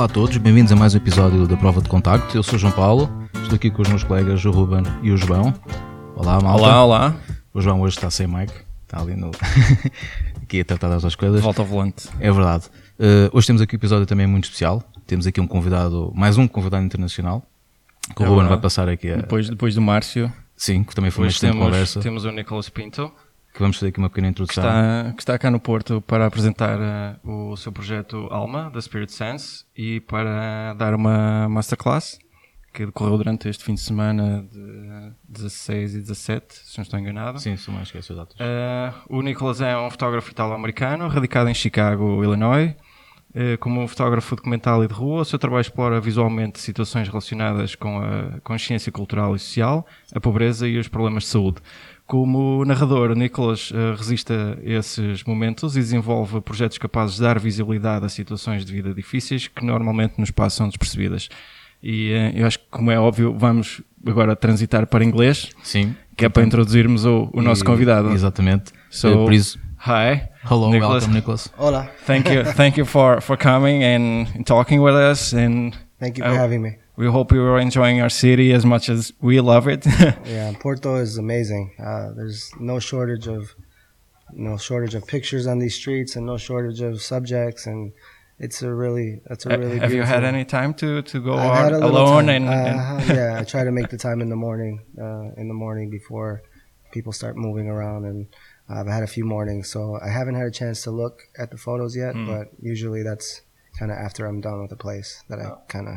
Olá a todos, bem-vindos a mais um episódio da Prova de Contacto. Eu sou o João Paulo, estou aqui com os meus colegas o Ruben e o João. Olá, malta. Olá, olá. O João hoje está sem mic, está ali no. aqui a tratar das duas coisas. Volta ao volante. É verdade. Uh, hoje temos aqui um episódio também muito especial. Temos aqui um convidado, mais um convidado internacional, que o É Ruben vai passar aqui a. Depois, depois do Márcio, Sim, que também foi uma excelente temos, conversa. temos o Nicolas Pinto, Que vamos fazer aqui uma pequena que introdução. está, que está cá no Porto para apresentar eh, o seu projeto Alma, da Spirit Sense, e para dar uma masterclass que decorreu durante este fim de semana de 16 e 17, se não estou enganado. Sim, sou mais esqueci datas. Eh, o Nicholas é um fotógrafo italo-americano, radicado em Chicago, Illinois. Eh, como um fotógrafo documental e de rua, o seu trabalho explora visualmente situações relacionadas com a consciência cultural e social, a pobreza e os problemas de saúde. Como narrador, Nicholas eh, resiste a esses momentos e desenvolve projetos capazes de dar visibilidade a situações de vida difíceis que normalmente nos passam despercebidas. E eh, eu acho que, como é óbvio, vamos agora transitar para inglês, Sim. que é para introduzirmos o, o nosso E- convidado. Exatamente. So, Eh, Por isso, Hi. hello, Nicholas. welcome, Nicholas. Hola. Thank you, thank you for, for coming and talking with us, and Thank you for Oh. having me. We hope you are enjoying our city as much as we love it. Yeah, Porto is amazing. Uh, there's no shortage of no shortage of pictures on these streets and no shortage of subjects and it's a really it's a really Have you had any time to, to go out had a little alone time. and, and Uh, yeah, I try to make the time in the morning uh, in the morning before people start moving around and I've had a few mornings so I haven't had a chance to look at the photos yet Mm. but usually that's kind of after I'm done with the place that I kind of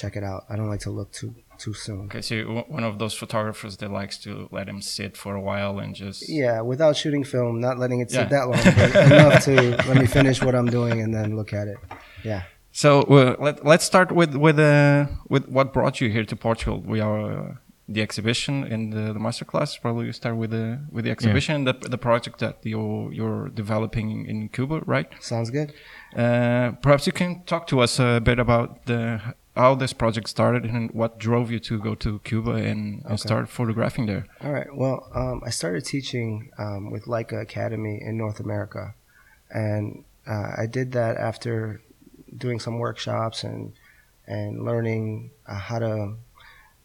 check it out. I don't like to look too too soon. Okay, so you're one of those photographers that likes to let him sit for a while and just Yeah, without shooting film, not letting it sit Yeah. that long, but enough to let me finish what I'm doing and then look at it. Yeah. So uh, let let's start with with uh, with what brought you here to Portugal. We are uh, the exhibition and the, the masterclass. Probably you start with the with the exhibition, the the project that you you're developing in Cuba, right? Sounds good. Uh, perhaps you can talk to us a bit about the how this project started and what drove you to go to Cuba and, Okay. start photographing there. All right. Well, um, I started teaching um, with Leica Academy in North America, and uh, I did that after doing some workshops and and learning uh, how to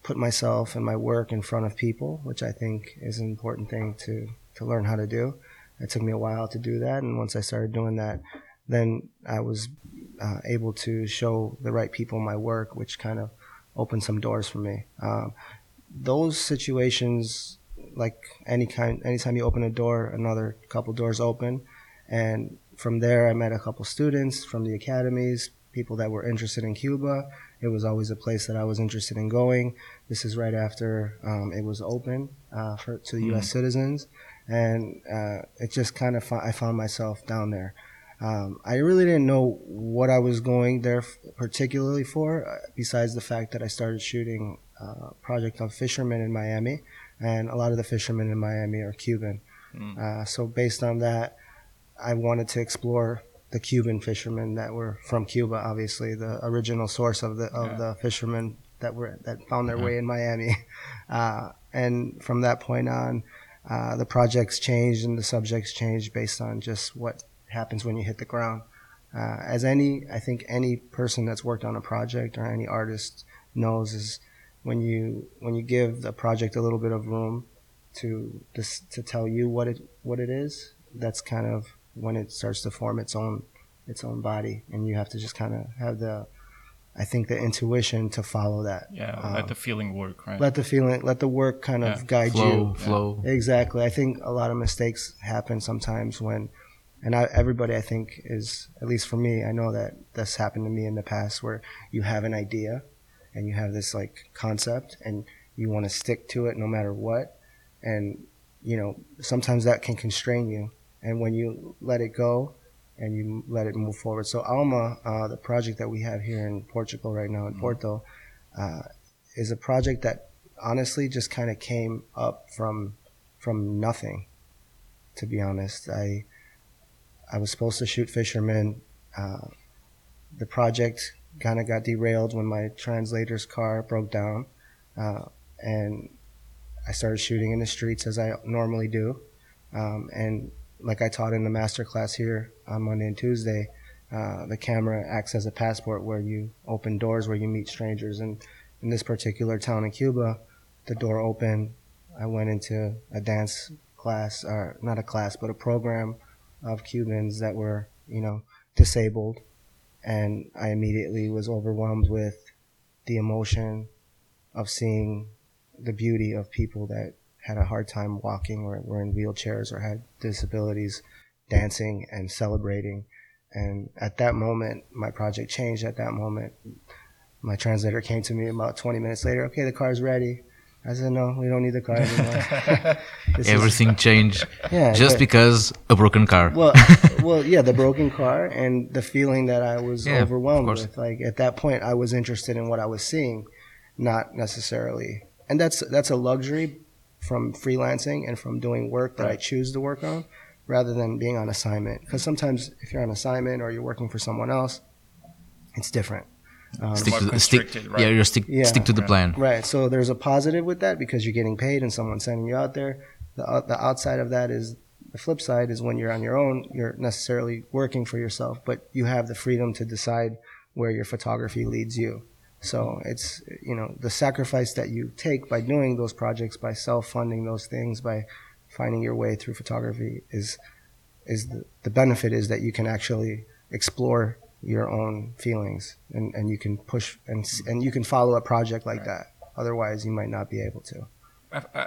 put myself and my work in front of people, which I think is an important thing to to learn how to do. It took me a while to do that, and once I started doing that, then I was uh, able to show the right people my work, which kind of opened some doors for me. Um, those situations like any kind anytime you open a door another couple doors open. And from there i met a couple students from the academies people that were interested in cuba. It was always a place that i was interested in going. This is right after um, it was open uh, for to us citizens. And uh, it just kind of fo- i found myself down there um, I really didn't know what I was going there f- particularly for, uh, besides the fact that I started shooting uh, project of fishermen in Miami, and a lot of the fishermen in Miami are Cuban. Mm. Uh, so based on that, I wanted to explore the Cuban fishermen that were from Cuba, obviously the original source of the of Yeah. the fishermen that were that found their Yeah. way in Miami, uh, and from that point on, uh, the projects changed and the subjects changed based on just what happens when you hit the ground. Uh, as any, I think any person that's worked on a project or any artist knows is when you when you give the project a little bit of room to this to tell you what it what it is. That's kind of when it starts to form its own its own body, and you have to just kind of have the, I think the intuition to follow that. Yeah, Um, let the feeling work, right? Let the feeling, let the work kind of Yeah. guide Flow, you. flow. Exactly. I think a lot of mistakes happen sometimes when, and I, everybody I think is, at least for me, I know that that's happened to me in the past where you have an idea and you have this like concept and you want to stick to it no matter what. And, you know, sometimes that can constrain you. And when you let it go and you let it move forward. So Alma, uh, the project that we have here in Portugal right now in Porto, uh, is a project that honestly just kind of came up from from nothing to be honest i i was supposed to shoot fishermen uh, the project kind of got derailed when my translator's car broke down uh, and i started shooting in the streets as i normally do um, and like i taught in the master class here on monday and tuesday uh, the camera acts as a passport where you open doors where you meet strangers. And in this particular town in Cuba, the door opened. I went into a dance class, or not a class, but a program of Cubans that were, you know, disabled. And I immediately was overwhelmed with the emotion of seeing the beauty of people that had a hard time walking or were in wheelchairs or had disabilities dancing and celebrating. And at that moment, my project changed at that moment. My translator came to me about 20 minutes later. Okay, the car's ready. I said, no, we don't need the car anymore. Everything is, changed yeah, just because a broken car. Well, well, yeah, the broken car and the feeling that I was yeah, overwhelmed with. Like at that point, I was interested in what I was seeing, not necessarily. And that's that's a luxury from freelancing and from doing work that right. I choose to work on rather than being on assignment. Because sometimes if you're on assignment or you're working for someone else, it's different. Um, stick to the, stick, right? yeah, you stick yeah, stick to the plan. Right. So there's a positive with that because you're getting paid and someone's sending you out there. The uh, the outside of that is the flip side is when you're on your own, you're necessarily working for yourself, but you have the freedom to decide where your photography leads you. So it's you know the sacrifice that you take by doing those projects, by self-funding those things, by finding your way through photography is is the, the benefit is that you can actually explore your own feelings and, and you can push and and you can follow a project like right. that. Otherwise, you might not be able to.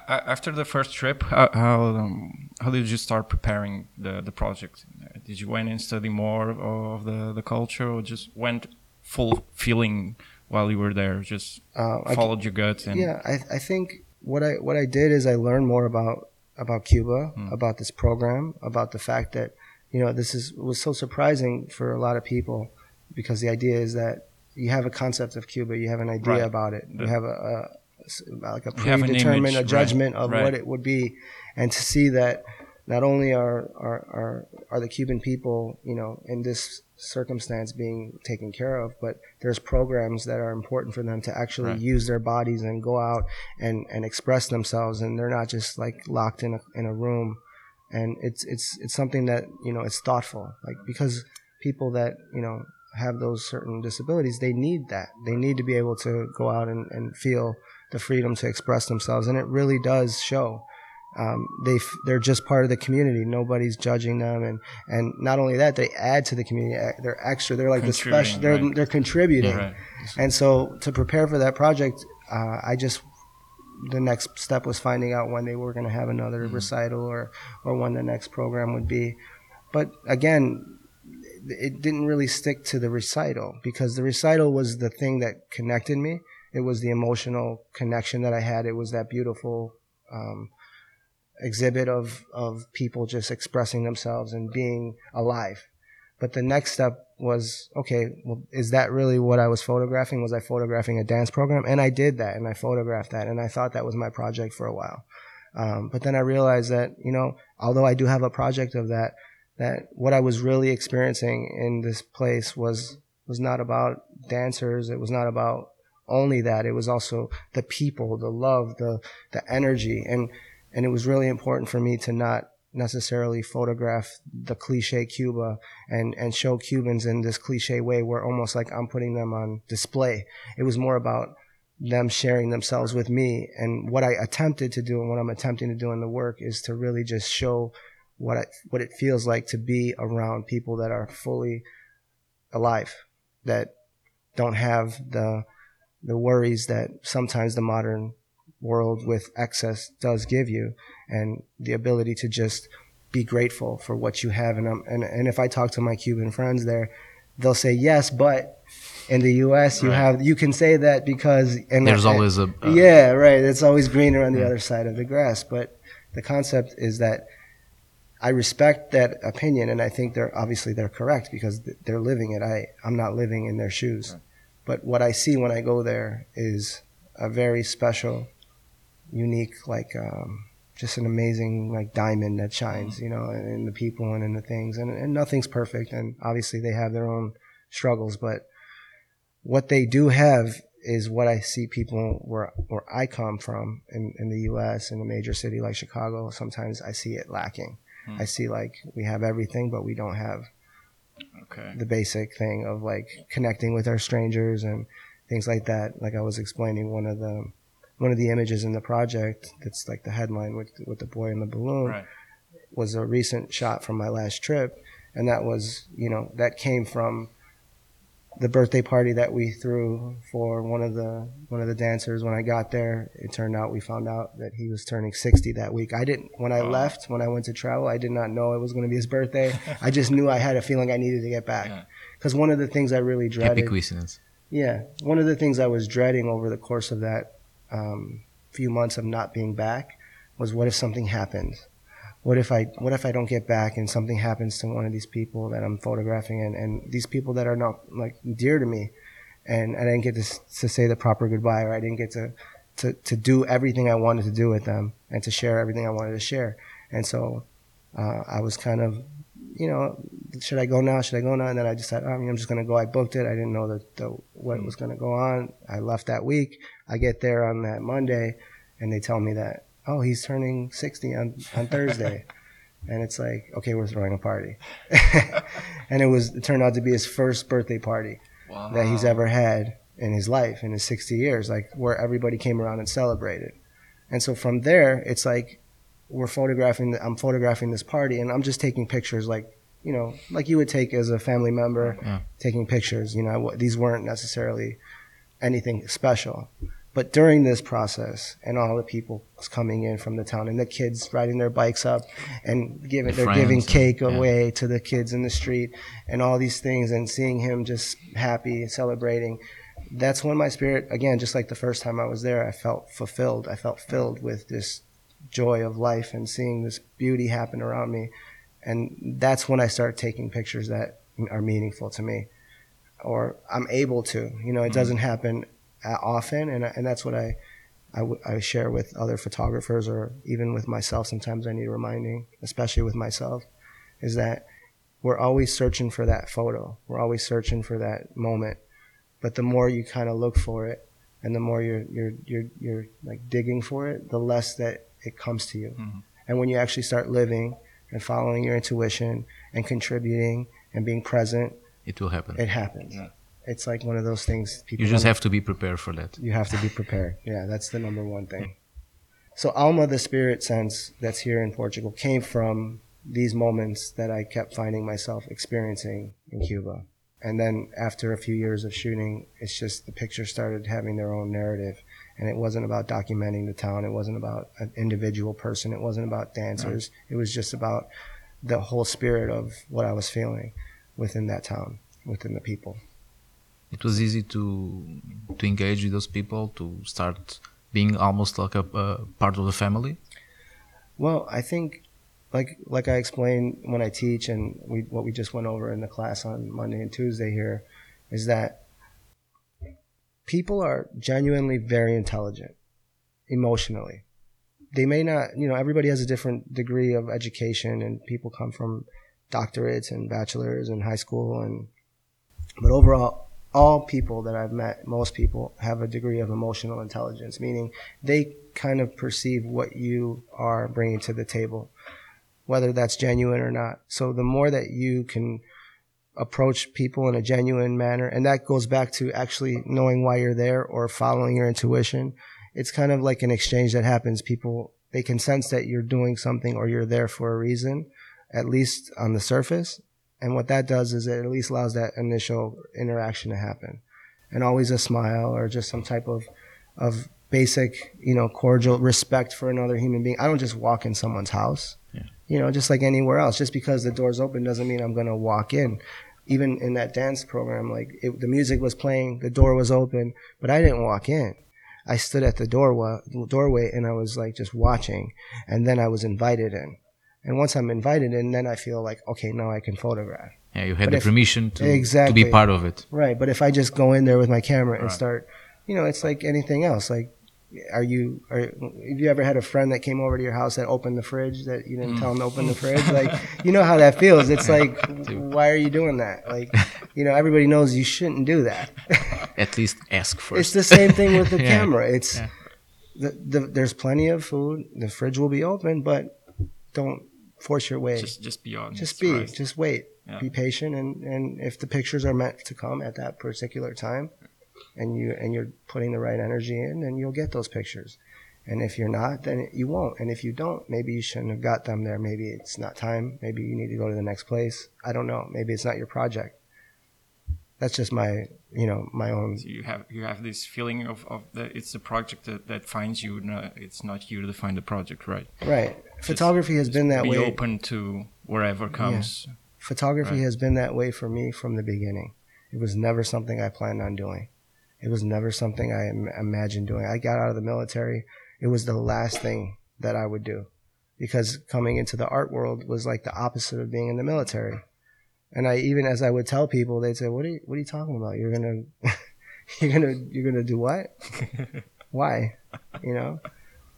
After the first trip, how how, um, how did you start preparing the, the project? Did you went and study more of the, the culture, or just went full feeling while you were there? Just uh, followed I, your gut and yeah. I I think what I what I did is I learned more about about Cuba, mm. about this program, about the fact that you know this is was so surprising for a lot of people because the idea is that you have a concept of Cuba, you have an idea right. about it, you have a, a like a predetermined a judgment right. of right. what it would be, and to see that not only are, are are are the Cuban people, you know, in this circumstance being taken care of, but there's programs that are important for them to actually right. use their bodies and go out and, and express themselves, and they're not just like locked in a in a room. And it's it's it's something that you know it's thoughtful, like because people that you know have those certain disabilities, they need that. They need to be able to go out and, and feel the freedom to express themselves, and it really does show um, they they're just part of the community. Nobody's judging them, and and not only that, they add to the community. They're extra. They're like the special. They're right. they're contributing. Yeah, right. And so to prepare for that project, uh, I just the next step was finding out when they were going to have another mm-hmm. recital or or when the next program would be. But again, it didn't really stick to the recital because the recital was the thing that connected me. It was the emotional connection that I had. It was that beautiful. Um, exhibit of, of people just expressing themselves and being alive. But the next step was, okay, well, is that really what I was photographing? Was I photographing a dance program? And I did that and I photographed that and I thought that was my project for a while. Um, but then I realized that, you know, although I do have a project of that, that what I was really experiencing in this place was, was not about dancers. It was not about only that. It was also the people, the love, the, the energy. And, and it was really important for me to not necessarily photograph the cliche Cuba and, and show Cubans in this cliche way where almost like I'm putting them on display. It was more about them sharing themselves with me. And what I attempted to do and what I'm attempting to do in the work is to really just show what I, what it feels like to be around people that are fully alive, that don't have the the worries that sometimes the modern world with excess does give you and the ability to just be grateful for what you have. And, and, and if I talk to my Cuban friends there, they'll say, yes, but in the U.S. you right. have, you can say that because, and there's always a, uh, yeah, right. It's always greener on the yeah. other side of the grass. But the concept is that I respect that opinion, and I think they're obviously they're correct because they're living it. I I'm not living in their shoes, right. but what I see when I go there is a very special unique, like um, just an amazing like diamond that shines, you know, in the people and in the things, and, and nothing's perfect, and obviously they have their own struggles, but what they do have is what I see people where where I come from in, in the U.S. in a major city like Chicago. Sometimes I see it lacking. Mm. I see like we have everything, but we don't have Okay. the basic thing of like connecting with our strangers and things like that. Like I was explaining one of the one of the images in the project that's like the headline with with the boy in the balloon Right. was a recent shot from my last trip, and that was you know that came from the birthday party that we threw for one of the one of the dancers when I got there. It turned out we found out that he was turning 60 that week. I didn't when I Oh. left when I went to travel. I did not know it was going to be his birthday. I just knew I had a feeling I needed to get back Yeah. because one of the things I really Happy dreaded. coincidence. Yeah, one of the things I was dreading over the course of that um, few months of not being back was what if something happened? What if I what if I don't get back and something happens to one of these people that I'm photographing and, and these people that are not like dear to me, and I didn't get to, to say the proper goodbye or I didn't get to, to to do everything I wanted to do with them and to share everything I wanted to share, and so uh, I was kind of you know should I go now? Should I go now? And then I decided, I mean, I'm just going to go. I booked it. I didn't know that the, what was going to go on. I left that week. I get there on that Monday, and they tell me that, oh, he's turning 60 on, on Thursday. and it's like, okay, we're throwing a party. and it was, it turned out to be his first birthday party Wow. that he's ever had in his life, in his 60 years, like where everybody came around and celebrated. And so from there, it's like we're photographing, I'm photographing this party and I'm just taking pictures like, you know, like you would take as a family member, Yeah. taking pictures. You know, I w- these weren't necessarily anything special. But during this process, and all the people coming in from the town, and the kids riding their bikes up, and giving The they're giving cake yeah. away to the kids in the street, and all these things, and seeing him just happy, celebrating. That's when my spirit, again, just like the first time I was there, I felt fulfilled. I felt filled with this joy of life and seeing this beauty happen around me. And that's when I start taking pictures that are meaningful to me or I'm able to. You know, it mm-hmm. doesn't happen often, and and that's what I, I, w- I share with other photographers, or even with myself. Sometimes I need reminding, especially with myself, is that we're always searching for that photo. We're always searching for that moment, but the more you kind of look for it, and the more you're you're you're you're like digging for it, the less that it comes to you. Mhm. And when you actually start living and following your intuition and contributing and being present It will happen. it happens. Yeah. It's like one of those things people You just have to be prepared for that. you have to be prepared. Yeah, that's the number one thing. So Alma, the spirit sense that's here in Portugal, came from these moments that I kept finding myself experiencing in Cuba. And then after a few years of shooting, it's just the pictures started having their own narrative. And it wasn't about documenting the town. It wasn't about an individual person. It wasn't about dancers. It was just about the whole spirit of what I was feeling within that town, within the people. It was easy to to engage with those people to start being almost like a, a part of the family. Well, I think, like like I explained when I teach, and we what we just went over in the class on Monday and Tuesday here, is that people are genuinely very intelligent, emotionally. They may not, you know, everybody has a different degree of education, and people come from doctorates and bachelors and high school, and but overall. All people that I've met, most people have a degree of emotional intelligence, meaning they kind of perceive what you are bringing to the table, whether that's genuine or not. So the more that you can approach people in a genuine manner, and that goes back to actually knowing why you're there or following your intuition. It's kind of like an exchange that happens. People, they can sense that you're doing something or you're there for a reason, at least on the surface. And what that does is it at least allows that initial interaction to happen. And always a smile or just some type of, of basic, you know, cordial respect for another human being. I don't just walk in someone's house. Yeah. You know, just like anywhere else. Just because the door's open doesn't mean I'm going to walk in. Even in that dance program, like it, the music was playing, the door was open, but I didn't walk in. I stood at the doorway, doorway and I was like just watching, and then I was invited in. And once I'm invited in, then I feel like okay, now I can photograph. Yeah, you had But the if- permission to, exactly, to be part of it. Right, but if I just go in there with my camera and Right. start, you know, it's like anything else. Like, are you? Are have you ever had a friend that came over to your house that opened the fridge that you didn't mm. tell him to open the fridge? Like, you know how that feels. It's like, why are you doing that? Like, you know, everybody knows you shouldn't do that. At least ask it's the same thing with the Yeah. camera. It's Yeah. the, the, there's plenty of food. The fridge will be open, but don't force your way. Just just be honest. just be, right? just wait. Yeah. be patient, and and if the pictures are meant to come at that particular time, and you and you're putting the right energy in, then you'll get those pictures. And if you're not, then you won't. And if you don't, maybe you shouldn't have got them there. Maybe it's not time. Maybe you need to go to the next place. I don't know. Maybe it's not your project. That's just my, you know, my own. So you have you have this feeling of, of the it's the project that, that finds you. No, it's not you to find the project, right? Right. Photography has been that way. Be way. open to wherever comes. Photography Right. has been that way for me from the beginning. It was never something I planned on doing. It was never something I im- imagined doing. I got out of the military. It was the last thing that I would do because coming into the art world was like the opposite of being in the military. And I even as I would tell people, they'd say, "What are you, what are you talking about? You're gonna, you're gonna, you're gonna do what? Why? You know?"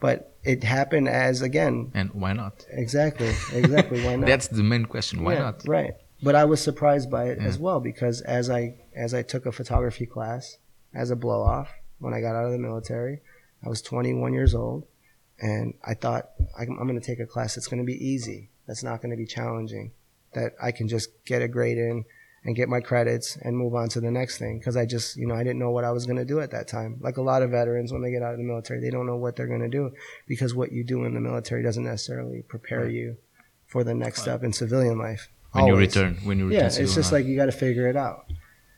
But it happened as again And why not? exactly, exactly. Why not? That's the main question. Why Yeah, not? Right. But I was surprised by it Yeah. as well because as I as I took a photography class as a blow off when I got out of the military, I was 21 years old, and I thought I'm, I'm going to take a class that's going to be easy, that's not going to be challenging, that I can just get a grade in and get my credits and move on to the next thing because I just you know I didn't know what I was going to do at that time. Like a lot of veterans when they get out of the military, they don't know what they're going to do because what you do in the military doesn't necessarily prepare you for the next step in civilian life. When you return, when you return. Yeah, it's just uh, like you got to figure it out.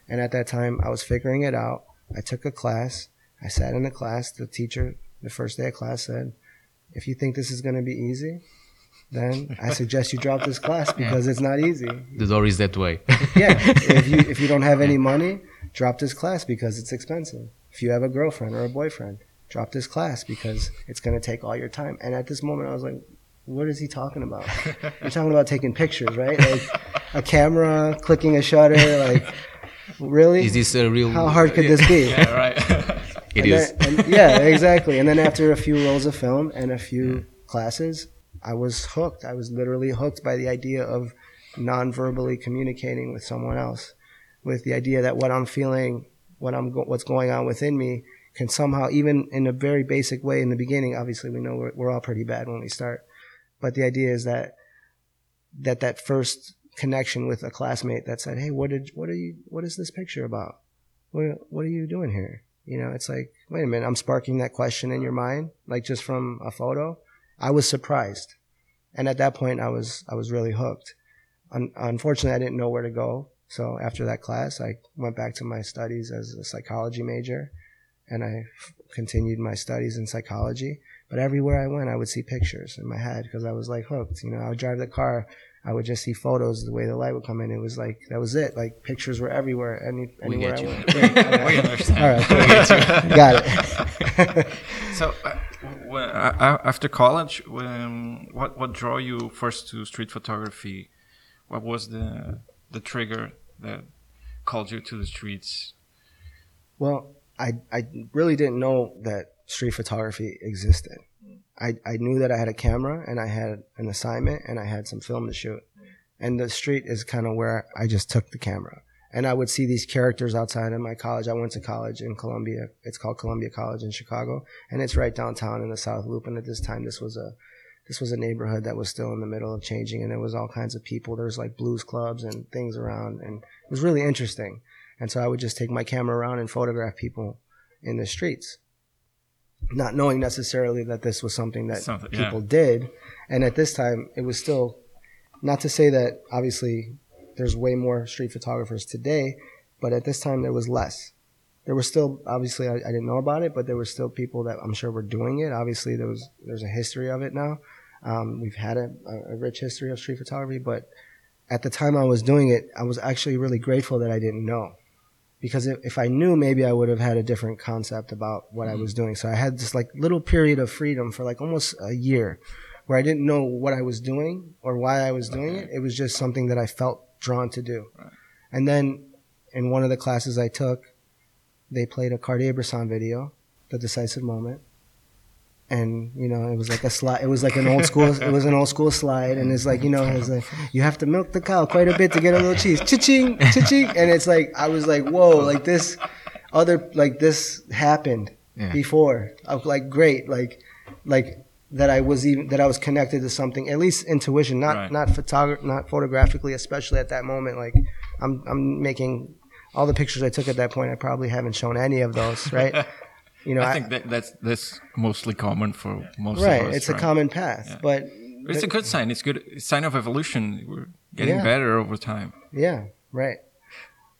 And at that time, I was figuring it out. I took a class. I sat in a class. The teacher, the first day of class, said, "If you think this is going to be easy, then I suggest you drop this class because it's not easy. the door is that way. Yeah, if you if you don't have any money, drop this class because it's expensive. If you have a girlfriend or a boyfriend, drop this class because it's going to take all your time." And at this moment, I was like, "What is he talking about? You're talking about taking pictures, right? Like a camera, clicking a shutter, like." Really? is this a real? How hard could this be? yeah, right. It And is. then- and- yeah, exactly. And then after a few rolls of film and a few mm. classes, I was hooked. I was literally hooked by the idea of non-verbally communicating with someone else, with the idea that what I'm feeling, what I'm go- what's going on within me, can somehow, even in a very basic way in the beginning. Obviously, we know we're, we're all pretty bad when we start, but the idea is that that that first connection with a classmate that said, "Hey, what did what are you what is this picture about? What what are you doing here?" You know, it's like, wait a minute, I'm sparking that question in your mind, like just from a photo. I was surprised, and at that point, I was I was really hooked. Un- unfortunately, I didn't know where to go, so after that class, I went back to my studies as a psychology major, and I f- continued my studies in psychology. But everywhere I went, I would see pictures in my head because I was like hooked. You know, I would drive the car, I would just see photos, the way the light would come in. It was like that was it. Like pictures were everywhere. Any We anywhere get I you. went. Yeah, we understand. All right, cool. got it. So, uh, when, uh, after college, um, what what drew you first to street photography? What was the the trigger that called you to the streets? Well, I I really didn't know that street photography existed. I, I knew that I had a camera and I had an assignment and I had some film to shoot. And the street is kind of where I just took the camera. And I would see these characters outside of my college. I went to college in Columbia. It's called Columbia College in Chicago, and it's right downtown in the South Loop. And at this time, this was a this was a neighborhood that was still in the middle of changing, and there was all kinds of people. There was like blues clubs and things around, and it was really interesting. And so I would just take my camera around and photograph people in the streets, not knowing necessarily that this was something that Something- yeah. people did. And at this time, it was still not to say that obviously there's way more street photographers today, but at this time there was less. There was still obviously I, I didn't know about it, but there were still people that I'm sure were doing it. Obviously there was there's a history of it now. Um, we've had a, a rich history of street photography, but at the time I was doing it, I was actually really grateful that I didn't know. Because if, I knew, maybe I would have had a different concept about what I mm-hmm. was doing. So I had this like little period of freedom for like almost a year where I didn't know what I was doing or why I was doing it. It was just something that I felt drawn to do. And then in one of the classes I took, they played a Cartier-Bresson video, The Decisive Moment. And you know, it was like a slide. It was like an old school. It was an old school slide, and it's like you know, it's like you have to milk the cow quite a bit to get a little cheese. Cha-ching, cha-ching, and it's like I was like, whoa, like this, other like this happened Yeah. before. I was like, great, like, like that I was even that I was connected to something, at least intuition, not Right. not photog- not photographically, especially at that moment. Like I'm I'm making all the pictures I took at that point. I probably haven't shown any of those, right? You know, I think that that's that's mostly common for most right. of us. it's a common path, but It's a good sign. It's good sign of evolution. We're getting Yeah. better over time. Yeah, right.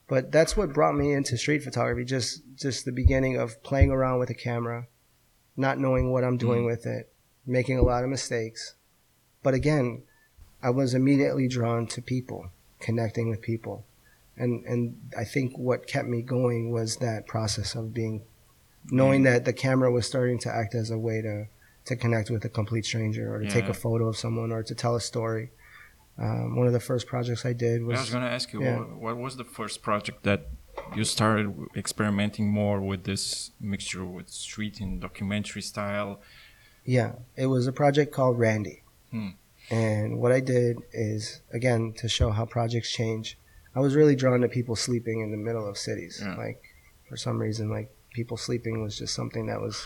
But that's what brought me into street photography. Just just the beginning of playing around with a camera, not knowing what I'm doing mm. with it, making a lot of mistakes. But again, I was immediately drawn to people, connecting with people. And and I think what kept me going was that process of being knowing that the camera was starting to act as a way to to connect with a complete stranger or to take a photo of someone or to tell a story. Um, one of the first projects I did was I was going to ask you, yeah. what, what was the first project that you started experimenting more with this mixture with street and documentary style? Yeah, it was a project called Randy. Hmm. And what I did is, again, to show how projects change, I was really drawn to people sleeping in the middle of cities. Yeah. Like, for some reason, like, people sleeping was just something that was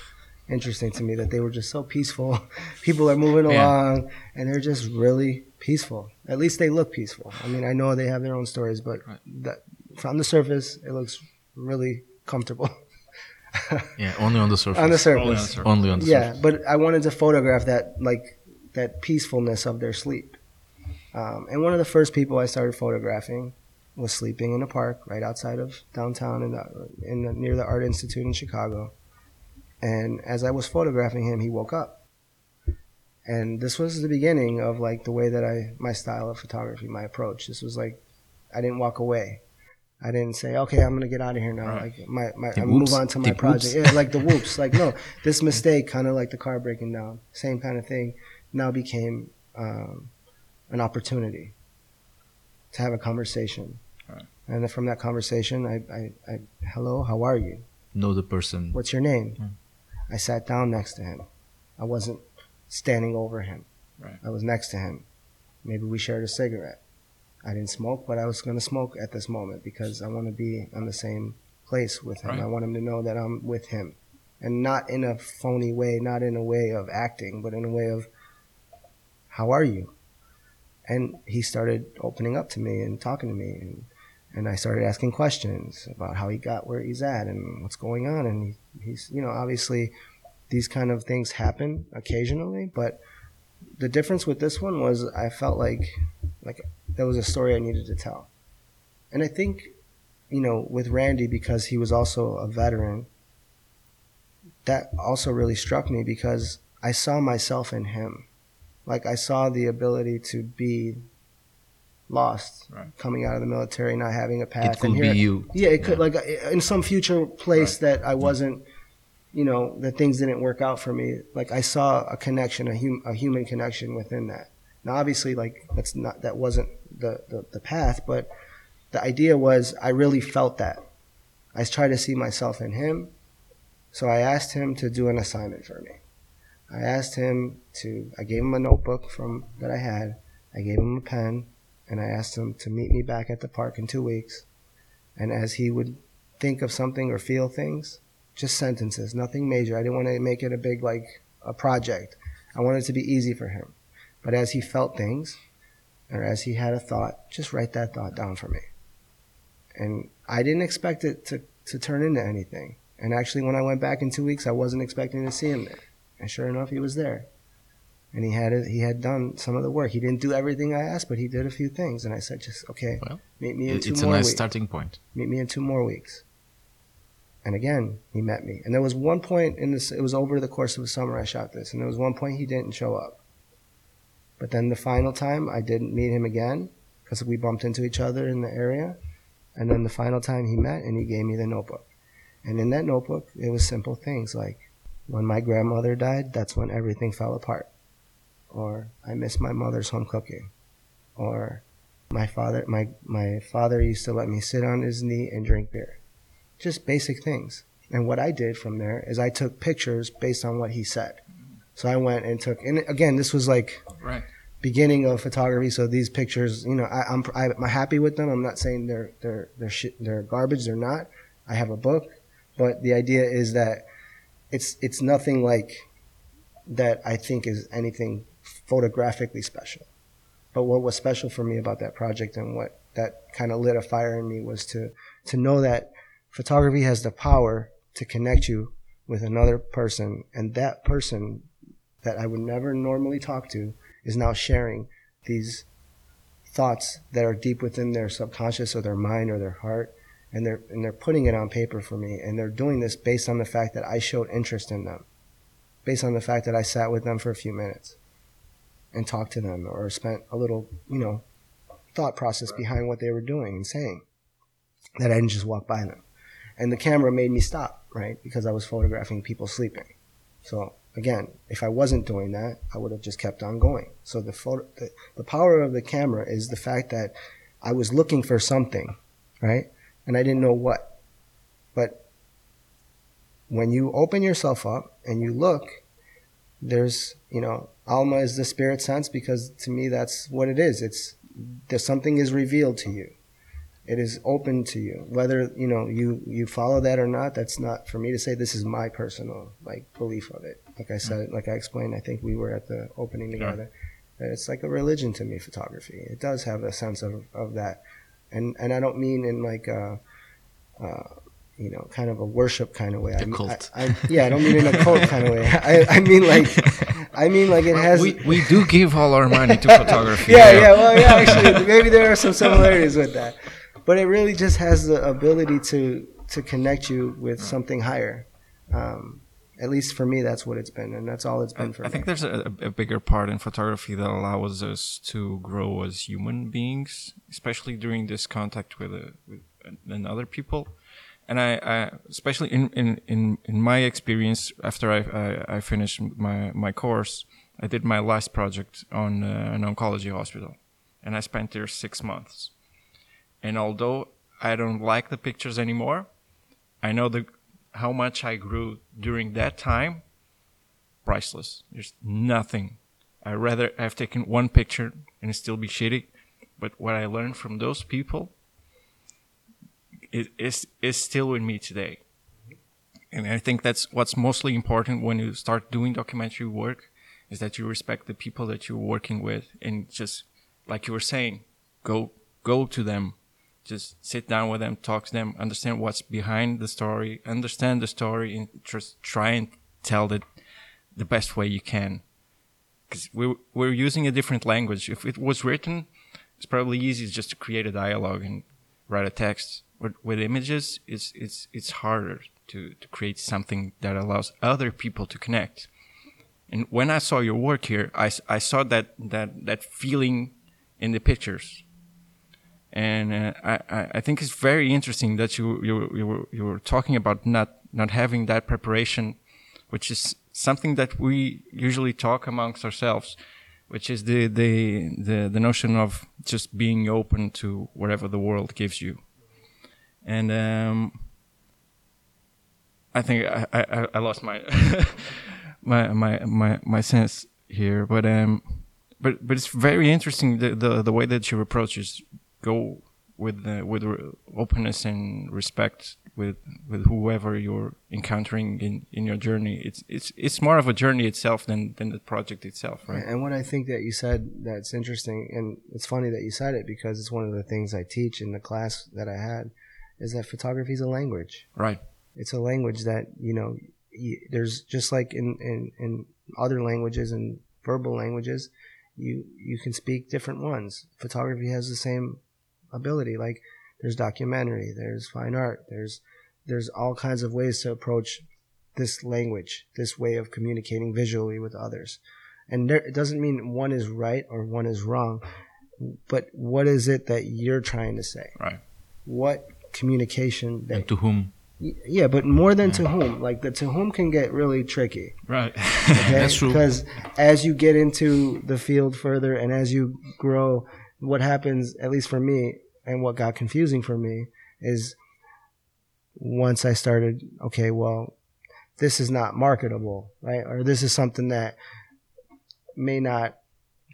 interesting to me, that they were just so peaceful. people are moving Yeah. along, and they're just really peaceful. At least they look peaceful. I mean, I know they have their own stories, but Right. that, from the surface, it looks really comfortable. Yeah, only on the surface. on the surface. Only on the surface. Only on the yeah, surface. but I wanted to photograph that like that peacefulness of their sleep. Um, and one of the first people I started photographing was sleeping in a park right outside of downtown in the, in the, near the Art Institute in Chicago. And as I was photographing him, he woke up. And this was the beginning of like the way that I my style of photography, my approach. This was like I didn't walk away. I didn't say, okay, I'm gonna get out of here now. Right. Like my, my I move on to my the project. Yeah, like the whoops. Like no, this mistake, kind of like the car breaking down, same kind of thing, now became um, an opportunity to have a conversation. Right. And then from that conversation, I, I, I, hello, how are you? Know the person. What's your name? Hmm. I sat down next to him. I wasn't standing over him. Right. I was next to him. Maybe we shared a cigarette. I didn't smoke, but I was going to smoke at this moment because I want to be on the same place with him. Right. I want him to know that I'm with him. And not in a phony way, not in a way of acting, but in a way of, how are you? And he started opening up to me and talking to me. And, and I started asking questions about how he got where he's at and what's going on. And he, he's, you know, obviously these kind of things happen occasionally, but the difference with this one was I felt like like there was a story I needed to tell. And I think, you know, with Randy because he was also a veteran, that also really struck me because I saw myself in him. Like I saw the ability to be lost Right. coming out of the military, not having a path. It could and be you. yeah, it could Yeah. like uh, in some future place that I wasn't, you know, that things didn't work out for me. Like I saw a connection, a, hum, a human connection within that. Now, obviously, like that's not that wasn't the, the the path, but the idea was I really felt that. I tried to see myself in him, so I asked him to do an assignment for me. I asked him to. I gave him a notebook from that I had. I gave him a pen, and I asked him to meet me back at the park in two weeks. And as he would think of something or feel things, just sentences, nothing major. I didn't want to make it a big like a project. I wanted it to be easy for him. But as he felt things, or as he had a thought, just write that thought down for me. And I didn't expect it to, to turn into anything. And actually, when I went back in two weeks, I wasn't expecting to see him there. And sure enough, he was there. And he had he had done some of the work. He didn't do everything I asked, but he did a few things. And I said, just okay, Well, meet me in two It's a more nice weeks starting point. meet me in two more weeks. And again, he met me. And there was one point in this, it was over the course of the summer I shot this, and there was one point he didn't show up. But then the final time, I didn't meet him again because we bumped into each other in the area. And then the final time he met, and he gave me the notebook. And in that notebook, it was simple things like, when my grandmother died, that's when everything fell apart. Or I miss my mother's home cooking. Or my father my my father used to let me sit on his knee and drink beer. Just basic things. And what i did from there is i took pictures based on what he said. So i went and took and again this was like Right. beginning of photography. So these pictures you know I, i'm I, i'm happy with them. I'm not saying they're they're they're shit they're garbage. They're not. I have a book. But the idea is that it's it's nothing like that I think is anything photographically special. But what was special for me about that project and what that kind of lit a fire in me was to to know that photography has the power to connect you with another person and that person that I would never normally talk to is now sharing these thoughts that are deep within their subconscious or their mind or their heart and they're and they're putting it on paper for me and they're doing this based on the fact that I showed interest in them based on the fact that I sat with them for a few minutes and talked to them or spent a little you know thought process behind what they were doing and saying that I didn't just walk by them and the camera made me stop right because I was photographing people sleeping so again, if I wasn't doing that, I would have just kept on going. So the photo, the, the power of the camera is the fact that I was looking for something, right? And I didn't know what. But when you open yourself up and you look, there's, you know, Alma is the spirit sense because to me that's what it is. It's there's something is revealed to you it is open to you whether you know you you follow that or not that's not for me to say this is my personal like belief of it like i said like i explained i think we were at the opening together yeah. it's like a religion to me photography it does have a sense of, of that and and i don't mean in like a, uh, you know, kind of a worship kind of way. A I, cult. I, I, yeah, I don't mean in a cult kind of way. I, I mean like, I mean like it has. We, we do give all our money to photography. yeah, yeah, well, yeah. Actually, maybe there are some similarities with that but it really just has the ability to to connect you with something higher. Um, at least for me, that's what it's been, and that's all it's been I, for I me. think there's a, a, bigger part in photography that allows us to grow as human beings, especially during this contact with, uh, with another people. And I, I, especially in, in, in, in my experience, after I, I, I, finished my, my course, I did my last project on uh, an oncology hospital, and I spent there six months. And although I don't like the pictures anymore, I know the how much I grew during that time. Priceless. There's nothing. I rather have taken one picture and still be shitty, but what I learned from those people is is is still with me today. And I think that's what's mostly important when you start doing documentary work is that you respect the people that you're working with and just like you were saying, go go to them, just sit down with them, talk to them, understand what's behind the story, understand the story, and just try and tell it the best way you can. Because we're, we're using a different language. If it was written, it's probably easy just to create a dialogue and write a text. But with images, it's, it's, it's harder to, to create something that allows other people to connect. And when I saw your work here, I, I saw that, that, that feeling in the pictures and uh, I, I think it's very interesting that you you you were, you were talking about not not having that preparation, which is something that we usually talk amongst ourselves, which is the the the, the notion of just being open to whatever the world gives you, and um, I think I, I, I lost my my my my my sense here, but um, but but it's very interesting the the, the way that you approach is go with the, with openness and respect with with whoever you're encountering in, in your journey. It's it's it's more of a journey itself than than the project itself, right? And what I think that you said that's interesting, and it's funny that you said it because it's one of the things I teach in the class that I had, is that photography is a language. Right. It's a language that you know. There's just like in, in, in other languages and verbal languages, you you can speak different ones. Photography has the same ability. Like there's documentary, there's fine art, there's there's all kinds of ways to approach this language, this way of communicating visually with others. And there, it doesn't mean one is right or one is wrong, but what is it that you're trying to say? Right. What communication that and to whom? Yeah, but more than to whom. Like the to whom can get really tricky. Right. Okay? That's true. Because as you get into the field further and as you grow, what happens, at least for me, and what got confusing for me is once I started, okay, well, this is not marketable, right? Or this is something that may not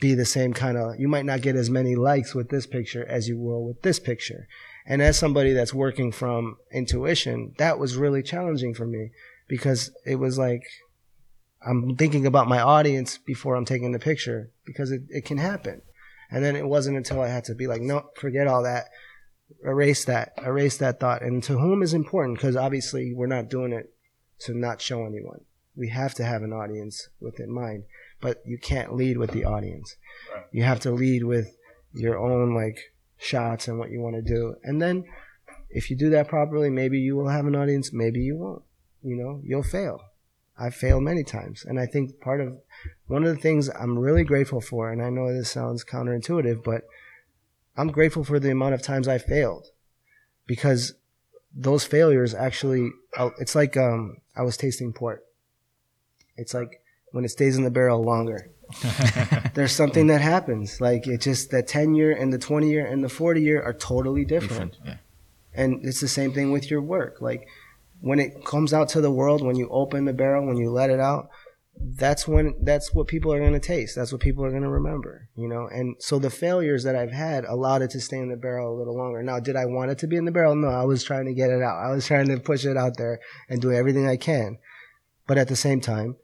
be the same kind of, you might not get as many likes with this picture as you will with this picture. And as somebody that's working from intuition, that was really challenging for me because it was like, I'm thinking about my audience before I'm taking the picture because it, it can happen. And then it wasn't until I had to be like, no, forget all that, erase that, erase that thought. And to whom is important because obviously we're not doing it to not show anyone. We have to have an audience with in mind, but you can't lead with the audience. You have to lead with your own like shots and what you want to do. And then if you do that properly, maybe you will have an audience, maybe you won't. You know, you'll fail. I've failed many times. And I think part of one of the things I'm really grateful for, and I know this sounds counterintuitive, but I'm grateful for the amount of times I failed because those failures actually, uh, it's like um, I was tasting port. It's like when it stays in the barrel longer. There's something that happens. Like it just, the 10 year and the 20 year and the 40 year are totally different. Different. Yeah. And it's the same thing with your work. Like when it comes out to the world, when you open the barrel, when you let it out, that's when that's what people are going to taste. That's what people are going to remember, you know. And so the failures that I've had allowed it to stay in the barrel a little longer. Now, did I want it to be in the barrel? No, I was trying to get it out. I was trying to push it out there and do everything I can. But at the same time,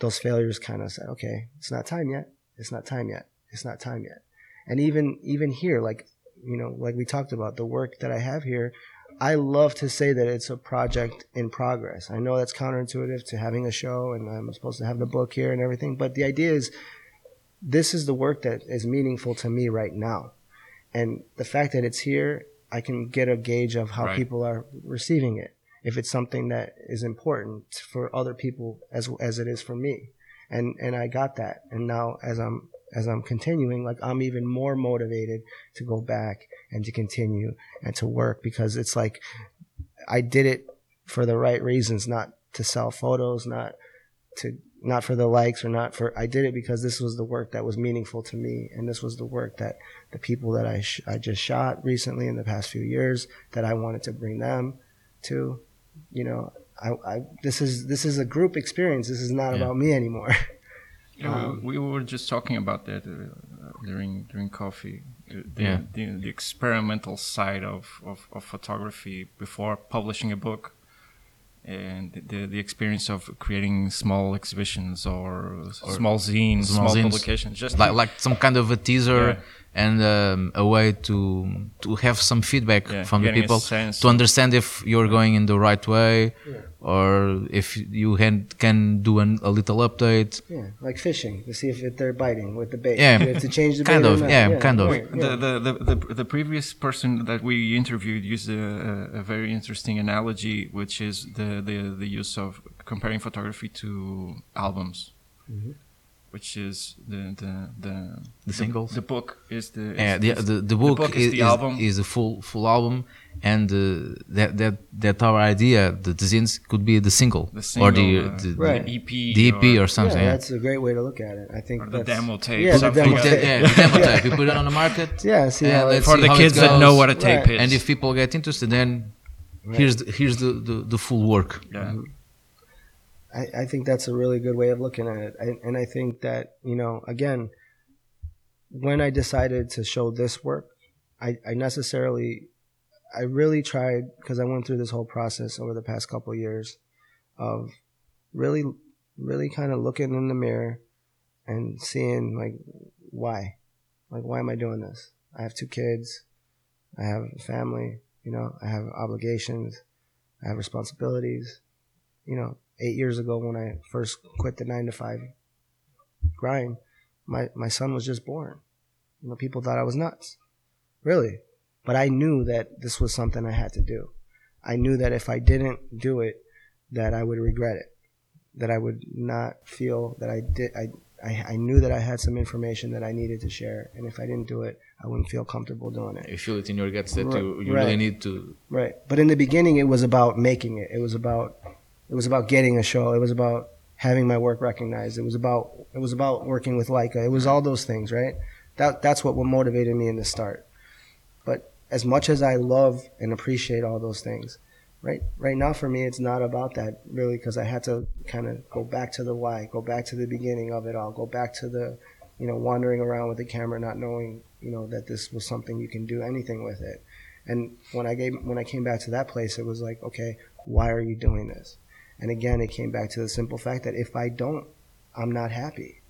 those failures kind of said, "Okay, it's not time yet. It's not time yet. It's not time yet." And even even here, like you know, like we talked about, the work that I have here, I love to say that it's a project in progress. I know that's counterintuitive to having a show and I'm supposed to have the book here and everything, but the idea is this is the work that is meaningful to me right now. And the fact that it's here, I can get a gauge of how Right. people are receiving it. If it's something that is important for other people as as it is for me. And and I got that. And now as I'm as I'm continuing, like I'm even more motivated to go back and to continue and to work because it's like I did it for the right reasons, not to sell photos, not to not for the likes or not for I did it because this was the work that was meaningful to me and this was the work that the people that I sh- I just shot recently in the past few years that I wanted to bring them to you know I, I this is this is a group experience this is not Yeah. about me anymore Yeah, Um, we, we were just talking about that uh, during during coffee. uh, The, Yeah. the, the experimental side of, of, of photography before publishing a book, and the the experience of creating small exhibitions or, small zines, small small, zines. publications, just like like some kind of a teaser Yeah. And um, a way to to have some feedback Yeah, from the people to understand if you're going in the right way Yeah. or if you can can do an, a little update yeah like fishing to see if they're biting with the bait Yeah, to change the kind bait of, not. yeah, kind of. the, the, the, the, the previous person that we interviewed used a, a, a very interesting analogy, which is the, the, the use of comparing photography to albums, Mhm. Which is the the the, The singles? The book is the yeah is- the, is- the, the book, book is, is the album. is a full full album and uh, that that that our idea the zines could be the single, the or the, uh, the, Right. the EP, the EP or, or, something yeah, yeah. that's a great way to look at it. I think or the demo tape, Yeah, the demo like The- that. tape. yeah, the demo tape. You put it on the market Yeah, see and how let's for see the how kids that know what a tape Right. is. and if people get interested then Right. here's the, here's the, the, the full work yeah. I, I think that's a really good way of looking at it. I, and I think that, you know, again, when I decided to show this work, I, I necessarily, I really tried, because I went through this whole process over the past couple of years of really, really kind of looking in the mirror and seeing, like, why? Like, why am I doing this? I have two kids. I have a family. You know, I have obligations. I have responsibilities you know, eight years ago when I first quit the nine to five grind, my, my son was just born. You know, people thought I was nuts. Really. But I knew that this was something I had to do. I knew that if I didn't do it, that I would regret it. That I would not feel that I did I I, I knew that I had some information that I needed to share, and if I didn't do it, I wouldn't feel comfortable doing it. you feel it in your guts that Right, you, you right. really need to Right. But in the beginning, it was about making it. It was about it was about getting a show. It was about having my work recognized. It was about it was about working with Leica. It was all those things, right? That that's what motivated me in the start. But as much as I love and appreciate all those things, right right now for me, it's not about that really because I had to kind of go back to the why, go back to the beginning of it all, go back to the you know wandering around with the camera, not knowing you know that this was something you can do anything with it. And when I gave when I came back to that place, it was like, okay, why are you doing this? And again, it came back to the simple fact that if I don't, I'm not happy.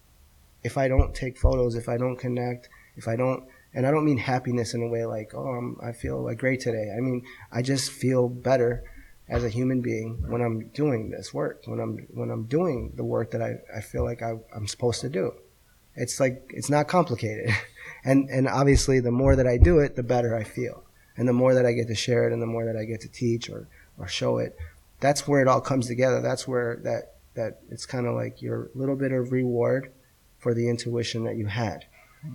If I don't take photos, if I don't connect, if I don't, and I don't mean happiness in a way like, oh, I'm, I feel like great today. I mean, I just feel better as a human being when I'm doing this work, when I'm when I'm doing the work that I, I feel like I, I'm supposed to do. It's like it's not complicated, and and obviously the more that I do it, the better I feel, and the more that I get to share it, and the more that I get to teach or or show it, that's where it all comes together. That's where that that it's kind of like your little bit of reward for the intuition that you had.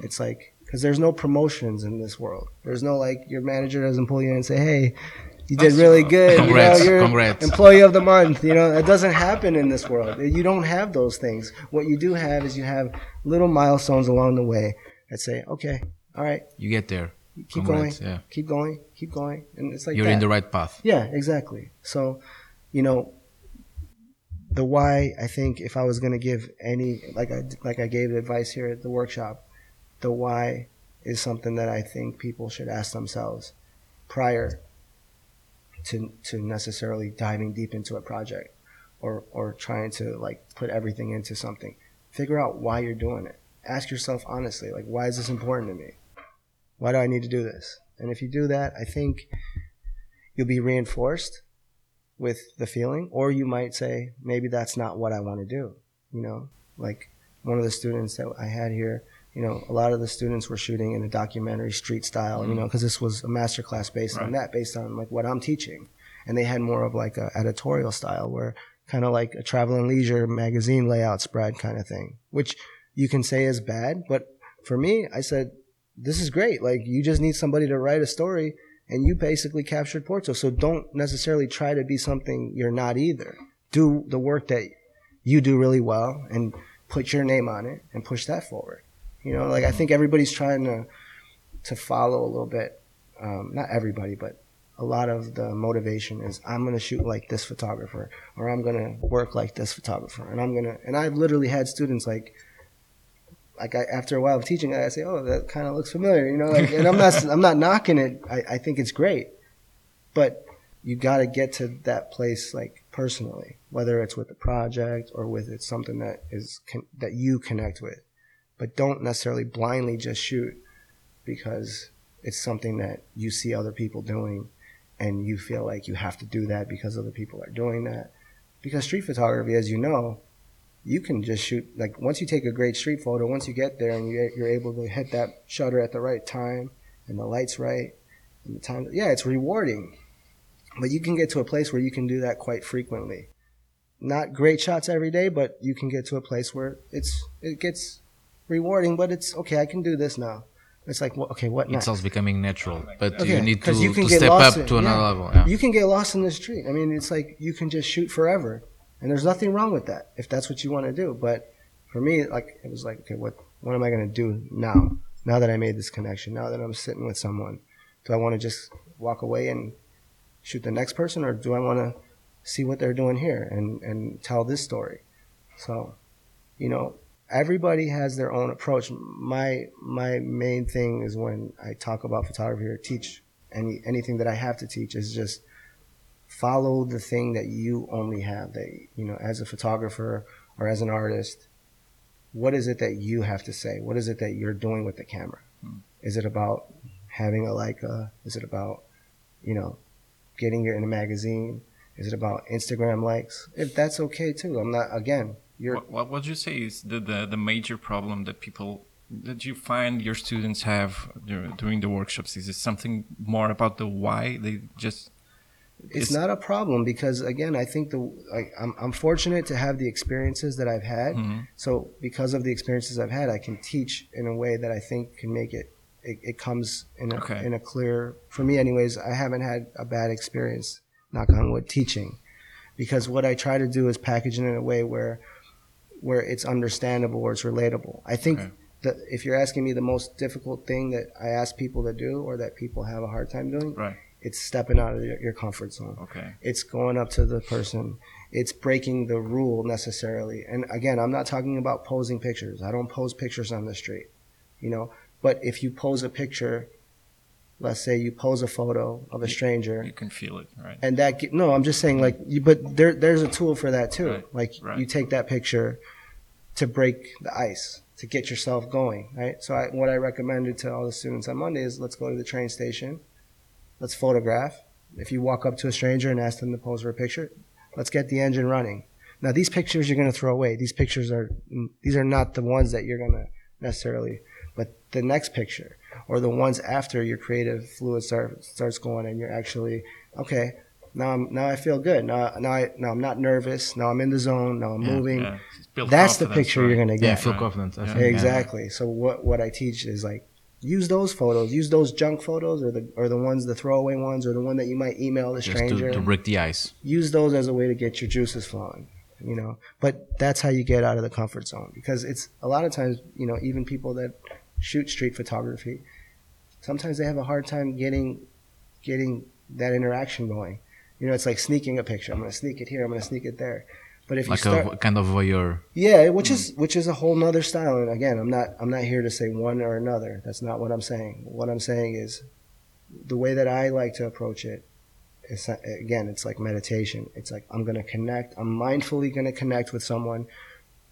It's like because there's no promotions in this world. There's no like your manager doesn't pull you in and say, "Hey, you did really good. Congrats, you know, you're congrats. employee of the month. You know, it doesn't happen in this world. You don't have those things. What you do have is you have little milestones along the way that say, okay, all right, You get there. keep Congrats, going, yeah. keep going, keep going, and it's like You're that. in the right path. Yeah, exactly. So, you know, the why I think if I was going to give any like I like I gave advice here at the workshop, the why is something that I think people should ask themselves prior to to necessarily diving deep into a project or or trying to like put everything into something. Figure out why you're doing it. Ask yourself honestly, like why is this important to me? Why do I need to do this? And if you do that, I think you'll be reinforced with the feeling or you might say maybe that's not what i want to do you know? Like one of the students that i had here you know a lot of the students were shooting in a documentary street style you mm. know because this was a master class based on that based on like what i'm teaching. And they had more of like a editorial style where kind of like a travel and leisure magazine layout spread kind of thing which you can say is bad but for me i said this is great. Like you just need somebody to write a story and you basically captured Porto. So don't necessarily try to be something you're not either. Do the work that you do really well and put your name on it and push that forward. You know, like I think everybody's trying to to follow a little bit. Um, not everybody, but a lot of the motivation is I'm going to shoot like this photographer or I'm going to work like this photographer and I'm going to and I've literally had students like like I, after a while of teaching, I say, "Oh, that kind of looks familiar," you know. Like, and I'm not, I'm not knocking it. I, I think it's great, but you got to get to that place, like personally, whether it's with the project or with it's something that is con- that you connect with. But don't necessarily blindly just shoot because it's something that you see other people doing, and you feel like you have to do that because other people are doing that. Because street photography, as you know, you can just shoot like once you take a great street photo once you get there and you, you're able to hit that shutter at the right time and the lights right and the time yeah it's rewarding but you can get to a place where you can do that quite frequently not great shots every day but you can get to a place where it's it gets rewarding but it's okay i can do this now it's like well, okay what It's next becoming natural, but Okay, you need to, you can to step up in- to another yeah. level. Yeah. you can get lost in the street. I mean, it's like you can just shoot forever, and there's nothing wrong with that if that's what you want to do. But for me, like it was like, okay, what what am I going to do now? Now that I made this connection, now that I'm sitting with someone, do I want to just walk away and shoot the next person, or do I want to see what they're doing here and and tell this story? So, you know, everybody has their own approach. My my main thing is when I talk about photography or teach any anything that I have to teach is just follow the thing that you only have that you know as a photographer or as an artist what is it that you have to say? What is it that you're doing with the camera? Hmm. Is it about having a Leica? Is it about you know getting it in a magazine? Is it about Instagram likes? If that's okay too. I'm not again you're What, what would you say is the, the, the major problem that people that you find your students have during the workshops? Is it something more about the why? They just? It's not a problem because again i think the like I'm, I'm fortunate to have the experiences that i've had Mhm. so because of the experiences i've had i can teach in a way that i think can make it it, it comes in a, Okay. in a clear for me anyways i haven't had a bad experience knock on wood teaching because what i try to do is package it in a way where where it's understandable or it's relatable i think Okay. that if you're asking me the most difficult thing that i ask people to do or that people have a hard time doing Right. It's stepping out of your, comfort zone. Okay. it's going up to the person. It's breaking the rule necessarily. And again i'm not talking about posing pictures. I don't pose pictures on the street you know? But if you pose a picture let's say you pose a photo of a stranger. You can feel it, right? and that ge- no i'm just saying like you, but there there's a tool for that too. Right, like right. you take that picture to break the ice to get yourself going right? So I, what i recommended to all the students on monday is let's go to the train station let's photograph if you walk up to a stranger and ask them to pose for a picture let's get the engine running now these pictures you're going to throw away these pictures are mm, these are not the ones that you're going to necessarily but the next picture or the ones after your creative fluid start, starts going and you're actually okay now I'm now I feel good now now I now I'm not nervous now I'm in the zone now I'm Yeah, moving yeah. That's the picture right? you're gonna get. Yeah, get feel Right. confident. I yeah. exactly so what what I teach is like use those photos. Use those junk photos or the or the ones the throwaway ones or the one that you might email the Just stranger to, to break the ice. use those as a way to get your juices flowing you know. But that's how you get out of the comfort zone because it's a lot of times you know even people that shoot street photography sometimes they have a hard time getting getting that interaction going. You know it's like sneaking a picture. I'm going to sneak it here. I'm going to sneak it there but if you Like start a kind of voyeur. yeah, which hmm. is which is a whole nother style. And again, I'm not I'm not here to say one or another. That's not what I'm saying. What I'm saying is the way that I like to approach it is again, it's like meditation. It's like I'm gonna connect. I'm mindfully gonna connect with someone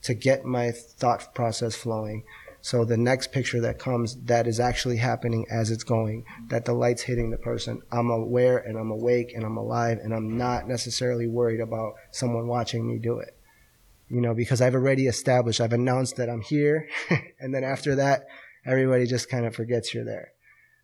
to get my thought process flowing. So the next picture that comes, that is actually happening as it's going, that the light's hitting the person. I'm aware and I'm awake and I'm alive and I'm not necessarily worried about someone watching me do it you know, because I've already established, I've announced that I'm here, and then after that, everybody just kind of forgets you're there.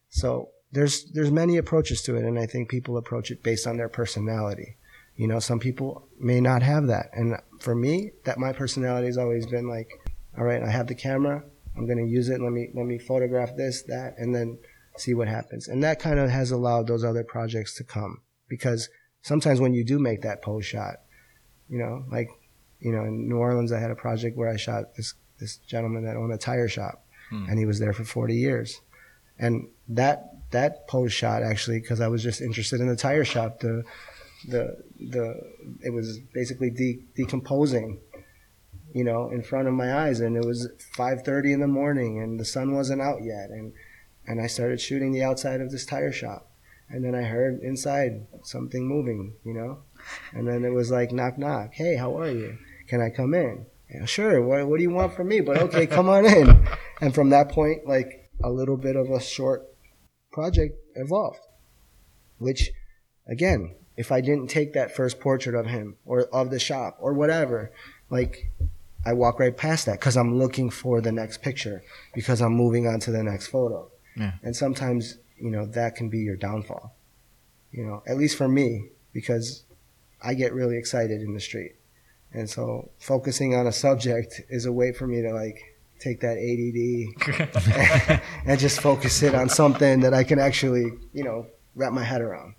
So there's there's many approaches to it, and I think people approach it based on their personality. You know, some people may not have that, and for me, that my personality has always been like, all right, I have the camera, I'm going to use it. Let me let me photograph this, that, and then see what happens. And that kind of has allowed those other projects to come because sometimes when you do make that pose shot, you know, like you know, in New Orleans, I had a project where I shot this this gentleman that owned a tire shop, Hmm. and he was there for 40 years, and that that pose shot actually, because I was just interested in the tire shop, the the the it was basically de- decomposing, you know, in front of my eyes, and it was 5:30 in the morning, and the sun wasn't out yet, and and I started shooting the outside of this tire shop, and then I heard inside something moving, you know, and then it was like knock knock, hey, how are you? Can I come in? Yeah, sure. What, what do you want from me? But okay, come on in. And from that point, like a little bit of a short project evolved. Which, again, if I didn't take that first portrait of him or of the shop or whatever, like I walk right past that because I'm looking for the next picture because I'm moving on to the next photo. Yeah. And sometimes, you know, that can be your downfall. You know, at least for me, because I get really excited in the street. And so focusing on a subject is a way for me to like take that ADD and just focus it on something that I can actually, you know, wrap my head around.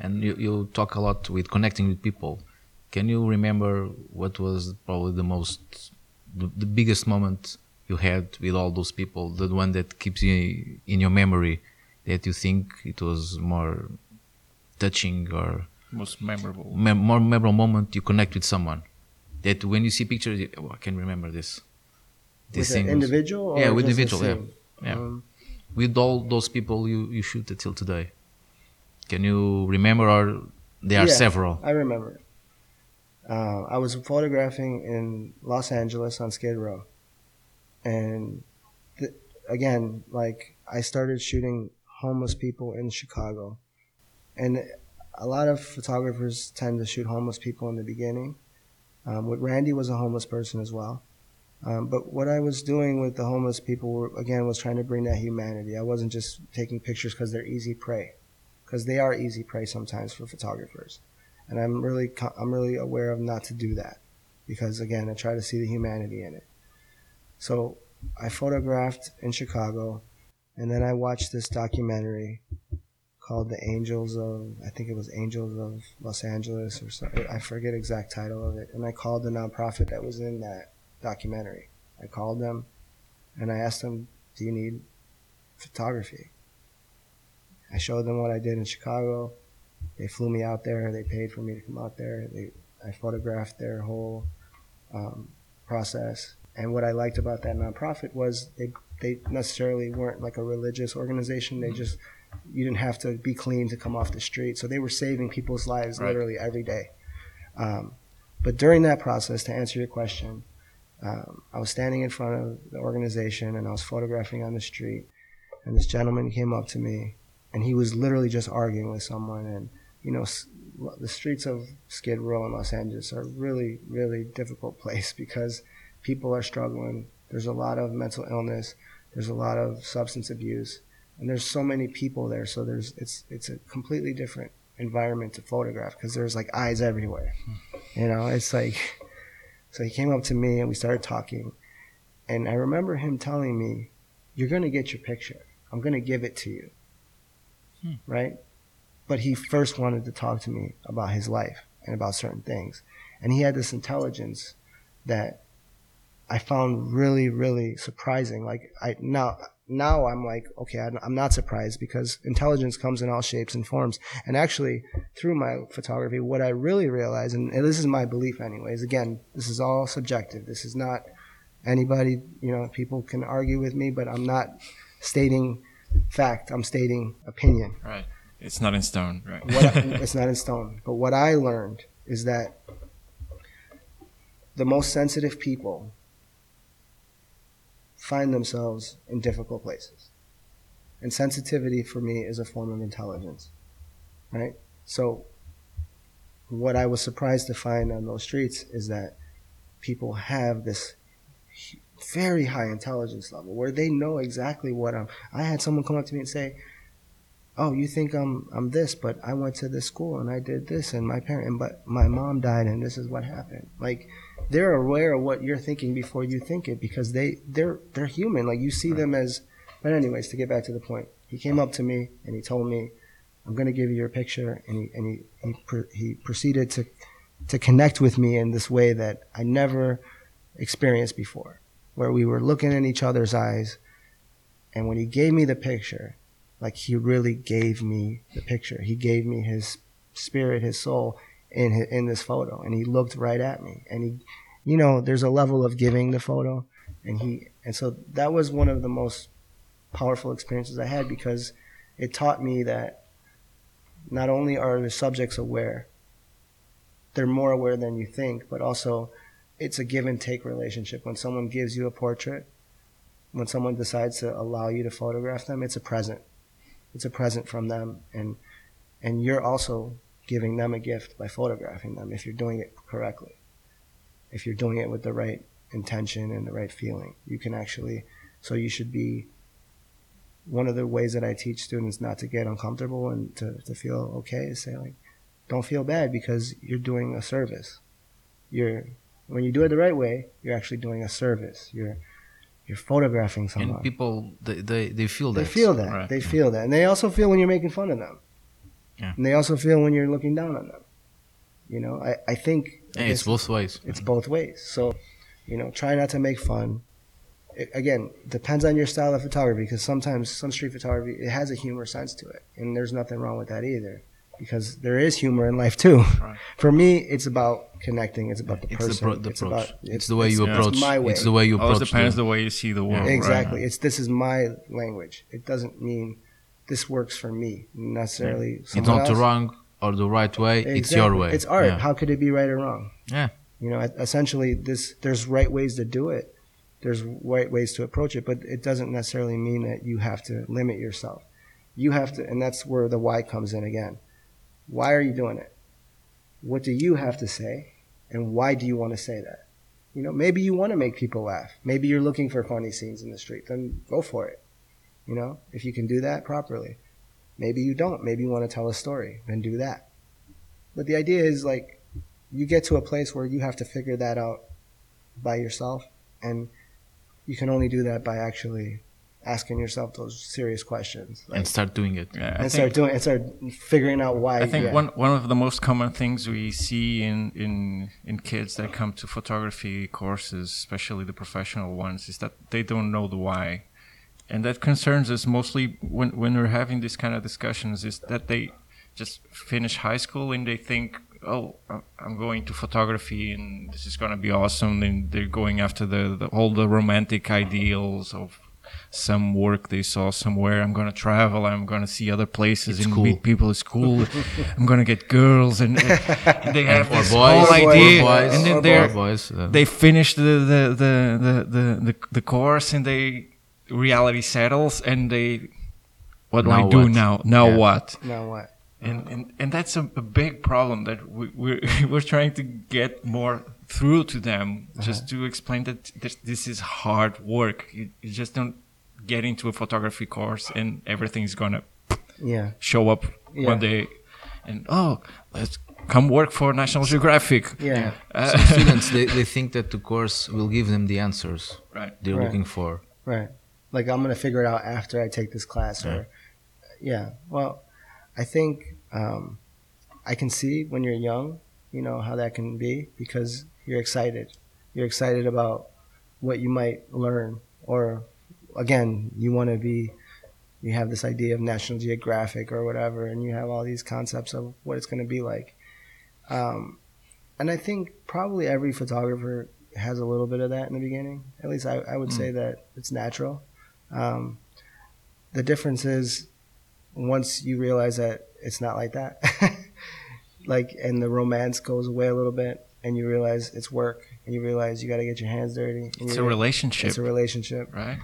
And you, you talk a lot with connecting with people. Can you remember what was probably the most, the, the biggest moment you had with all those people? The one that keeps you in your memory that you think it was more touching or Most memorable. mem- more memorable moment you connect with someone that when you see pictures you, oh, I can remember this With thing an individual or yeah with individual yeah yeah Um, with all those people you you shoot till today can you remember or there are Yeah. several I remember. Uh, I was photographing in Los Angeles on Skid Row, and th- again, like I started shooting homeless people in Chicago, and a lot of photographers tend to shoot homeless people in the beginning. Um, with Randy was a homeless person as well. Um, but what I was doing with the homeless people were, again was trying to bring that humanity. I wasn't just taking pictures because they're easy prey, because they are easy prey sometimes for photographers and I'm really I'm really aware of not to do that because again I try to see the humanity in it. So I photographed in Chicago, and then I watched this documentary called "The Angels of" I think it was Angels of Los Angeles or something. I forget exact title of it. And I called the nonprofit that was in that documentary. I called them, and I asked them, "Do you need photography?" I showed them what I did in Chicago they flew me out there. They paid for me to come out there. They, I photographed their whole um, process. And what I liked about that nonprofit was they they necessarily weren't like a religious organization. They just You didn't have to be clean to come off the street. So they were saving people's lives Right. literally every day. Um, but during that process, to answer your question, um, I was standing in front of the organization and I was photographing on the street, and this gentleman came up to me, and he was literally just arguing with someone. And you know, the streets of Skid Row in Los Angeles are really, really difficult place because people are struggling. There's a lot of mental illness. There's a lot of substance abuse, and there's so many people there. So there's it's it's a completely different environment to photograph because there's like eyes everywhere. Hmm. You know, it's like so he came up to me and we started talking, and I remember him telling me, "You're gonna get your picture. I'm gonna give it to you." Hmm. Right, but he first wanted to talk to me about his life and about certain things, and he had this intelligence that I found really, really surprising. Like I now, now I'm like, okay, I'm not surprised because intelligence comes in all shapes and forms. And actually, through my photography, what I really realize, and, and this is my belief, anyways. Again, this is all subjective. This is not anybody. You know, people can argue with me, but I'm not stating fact. I'm stating opinion Right. It's not in stone. Right. what I, it's not in stone. But what I learned is that the most sensitive people find themselves in difficult places. And sensitivity for me is a form of intelligence. Right? So what I was surprised to find on those streets is that people have this very high intelligence level where they know exactly what I'm I had someone come up to me and say, oh, you think I'm I'm this, but I went to this school and I did this, and my parent, and but my mom died, and this is what happened. Like they're aware of what you're thinking before you think it because they they're they're human. Like you see them as. But anyways, to get back to the point, he came up to me and he told me, "I'm going to give you your picture," and he and he he, he proceeded to to connect with me in this way that I never experienced before, where we were looking in each other's eyes, and when he gave me the picture, like he really gave me the picture. He gave me his spirit, his soul in hi- in this photo, and he looked right at me. And he, you know, there's a level of giving the photo, and he, and so that was one of the most powerful experiences I had because it taught me that not only are the subjects aware, they're more aware than you think, but also it's a give and take relationship. When someone gives you a portrait, when someone decides to allow you to photograph them, it's a present it's a present from them and and you're also giving them a gift by photographing them if you're doing it correctly. If you're doing it with the right intention and the right feeling you can actually so you should be one of the ways that i teach students not to get uncomfortable and to, to feel okay is say like don't feel bad because you're doing a service. You're when you do it the right way you're actually doing a service. You're you're photographing someone and people they, they, they feel that they feel that. Right. They feel that. And they also feel when you're making fun of them. Yeah. And they also feel when you're looking down on them. You know, I, I think I it's both ways it's both ways. So, you know, try not to make fun. It, again, depends on your style of photography because sometimes some street photography it has a humor sense to it, and there's nothing wrong with that either. Because there is humor in life too. Right. For me, it's about connecting. It's about the it's the, person. pro- the it's approach about it's, the way you yeah. approach It's my way. it's the way you oh, Always approach depends the, the way you see the world. right? Exactly. It's this is my language. It doesn't mean this works for me necessarily. it's someone not the wrong or the right way it's Exactly. your way It's art. yeah. How could it be right or wrong? Yeah. You know, essentially, this there's right ways to do it. There's right ways to approach it, but it doesn't necessarily mean that you have to limit yourself. You have to, and that's where the why comes in again. Why are you doing it? What do you have to say, and why do you want to say that? You know, maybe you want to make people laugh. Maybe you're looking for funny scenes in the street. Then go for it. You know, if you can do that properly. Maybe you don't. Maybe you want to tell a story. Then do that. But the idea is like you get to a place where you have to figure that out by yourself and you can only do that by actually asking yourself those serious questions like, and start doing it Yeah, and start doing and start figuring out why I think yeah. one one of the most common things we see in in in kids that come to photography courses, especially the professional ones, is that they don't know the why, and that concerns us mostly when when we're having these kind of discussions. Is that they just finish high school and they think, oh, I'm- I'm going to photography and this is going to be awesome, and they're going after the, the all the romantic ideals of some work they saw somewhere. I'm gonna travel. I'm gonna see other places It's and cool. meet people. It's cool. I'm gonna get girls, and, and they have or this boys, whole idea, boys, and then they're boys. uh, they finish the the, the, the, the, the, the course and they reality settles and they what do Now I do what? now? Now Yeah. what? Now what? And, and and that's a, a big problem that we, we're we're trying to get more through to them, just to explain that this, this is hard work. You, you just don't get into a photography course and everything's gonna Yeah. show up Yeah. one day, and oh, let's come work for National Geographic. Yeah. Uh, Some students they, they think that the course will give them the answers right. they're Right. looking for. Right. Like I'm gonna figure it out after I take this class, or yeah. Well, I think um, I can see when you're young, you know how that can be because you're excited. You're excited about what you might learn, or again, you want to be. You have this idea of National Geographic or whatever, and you have all these concepts of what it's going to be like. Um, and I think probably every photographer has a little bit of that in the beginning. At least I, I would say that it's natural. Um, the difference is once you realize that it's not like that, like, and the romance goes away a little bit, and you realize it's work, and you realize you got to get your hands dirty. It's a relationship, It's a relationship. right?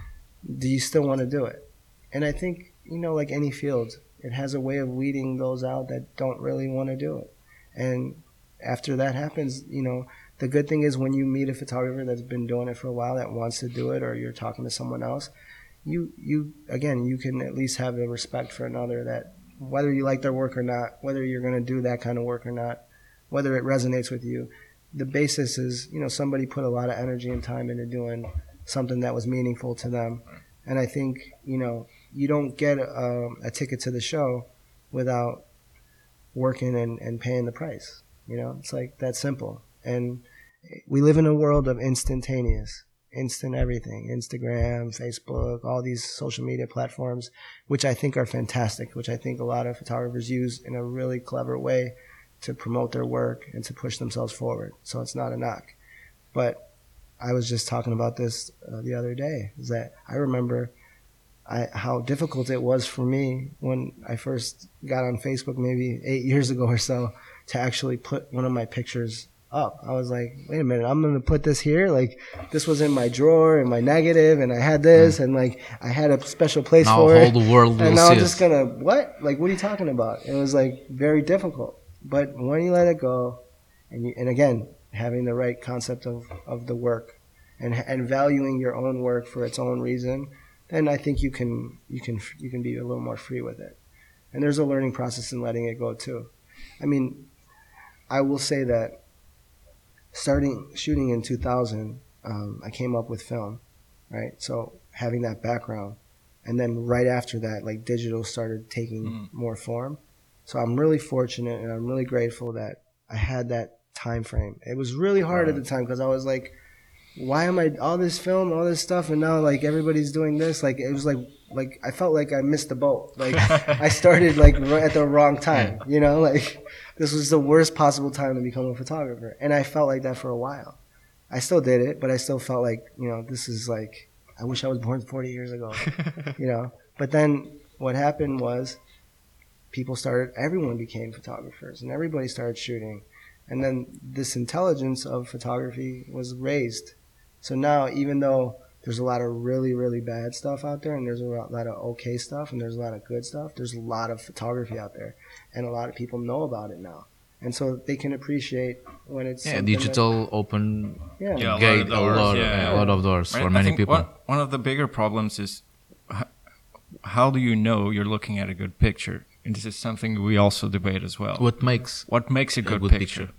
Do you still want to do it? And I think you know, like any field, it has a way of weeding those out that don't really want to do it. And after that happens, you know, the good thing is when you meet a photographer that's been doing it for a while that wants to do it, or you're talking to someone else, you you again you can at least have the respect for another that whether you like their work or not, whether you're going to do that kind of work or not, whether it resonates with you, the basis is you know somebody put a lot of energy and time into doing something that was meaningful to them, and I think you know you don't get a, a ticket to the show without working and, and paying the price. You know, it's like that simple. And we live in a world of instantaneous, instant everything Instagram, Facebook, all these social media platforms, which I think are fantastic, which I think a lot of photographers use in a really clever way to promote their work and to push themselves forward. So it's not a knock. But I was just talking about this uh, the other day, is that I remember I, how difficult it was for me when I first got on Facebook maybe eight years ago or so to actually put one of my pictures up. I was like, wait a minute, I'm going to put this here. Like this was in my drawer and my negative and I had this and like I had a special place Now for it. the world and now I'm just going to, what? Like, what are you talking about? It was like very difficult. But when you let it go and you, and again, having the right concept of, of the work and, and valuing your own work for its own reason, then I think you can you can you can be a little more free with it. And there's a learning process in letting it go too. I mean, I will say that starting shooting in 2000, um, I came up with film, right? So having that background, and then right after that, like digital started taking Mhm. more form. So I'm really fortunate, and I'm really grateful that I had that time frame. It was really hard at the time because I was like, why am I all this film, all this stuff, and now like everybody's doing this? Like it was like like I felt like I missed the boat. Like I started like right at the wrong time. You know, like this was the worst possible time to become a photographer, and I felt like that for a while. I still did it, but I still felt like you know this is like I wish I was born 40 years ago. you know, but then what happened was people started. Everyone became photographers, and everybody started shooting, and then this intelligence of photography was raised. So now, even though there's a lot of really, really bad stuff out there, and there's a lot lot of okay stuff, and there's a lot of good stuff, there's a lot of photography out there, and a lot of people know about it now. And so they can appreciate when it's Yeah, something that- digital open yeah, Yeah. a lot of gate a doors, lot, yeah. a lot of doors Right? for I many people. One, one of the bigger problems is how do you know you're looking at a good picture? And this is something we also debate as well. What makes What makes a a good, good picture? picture?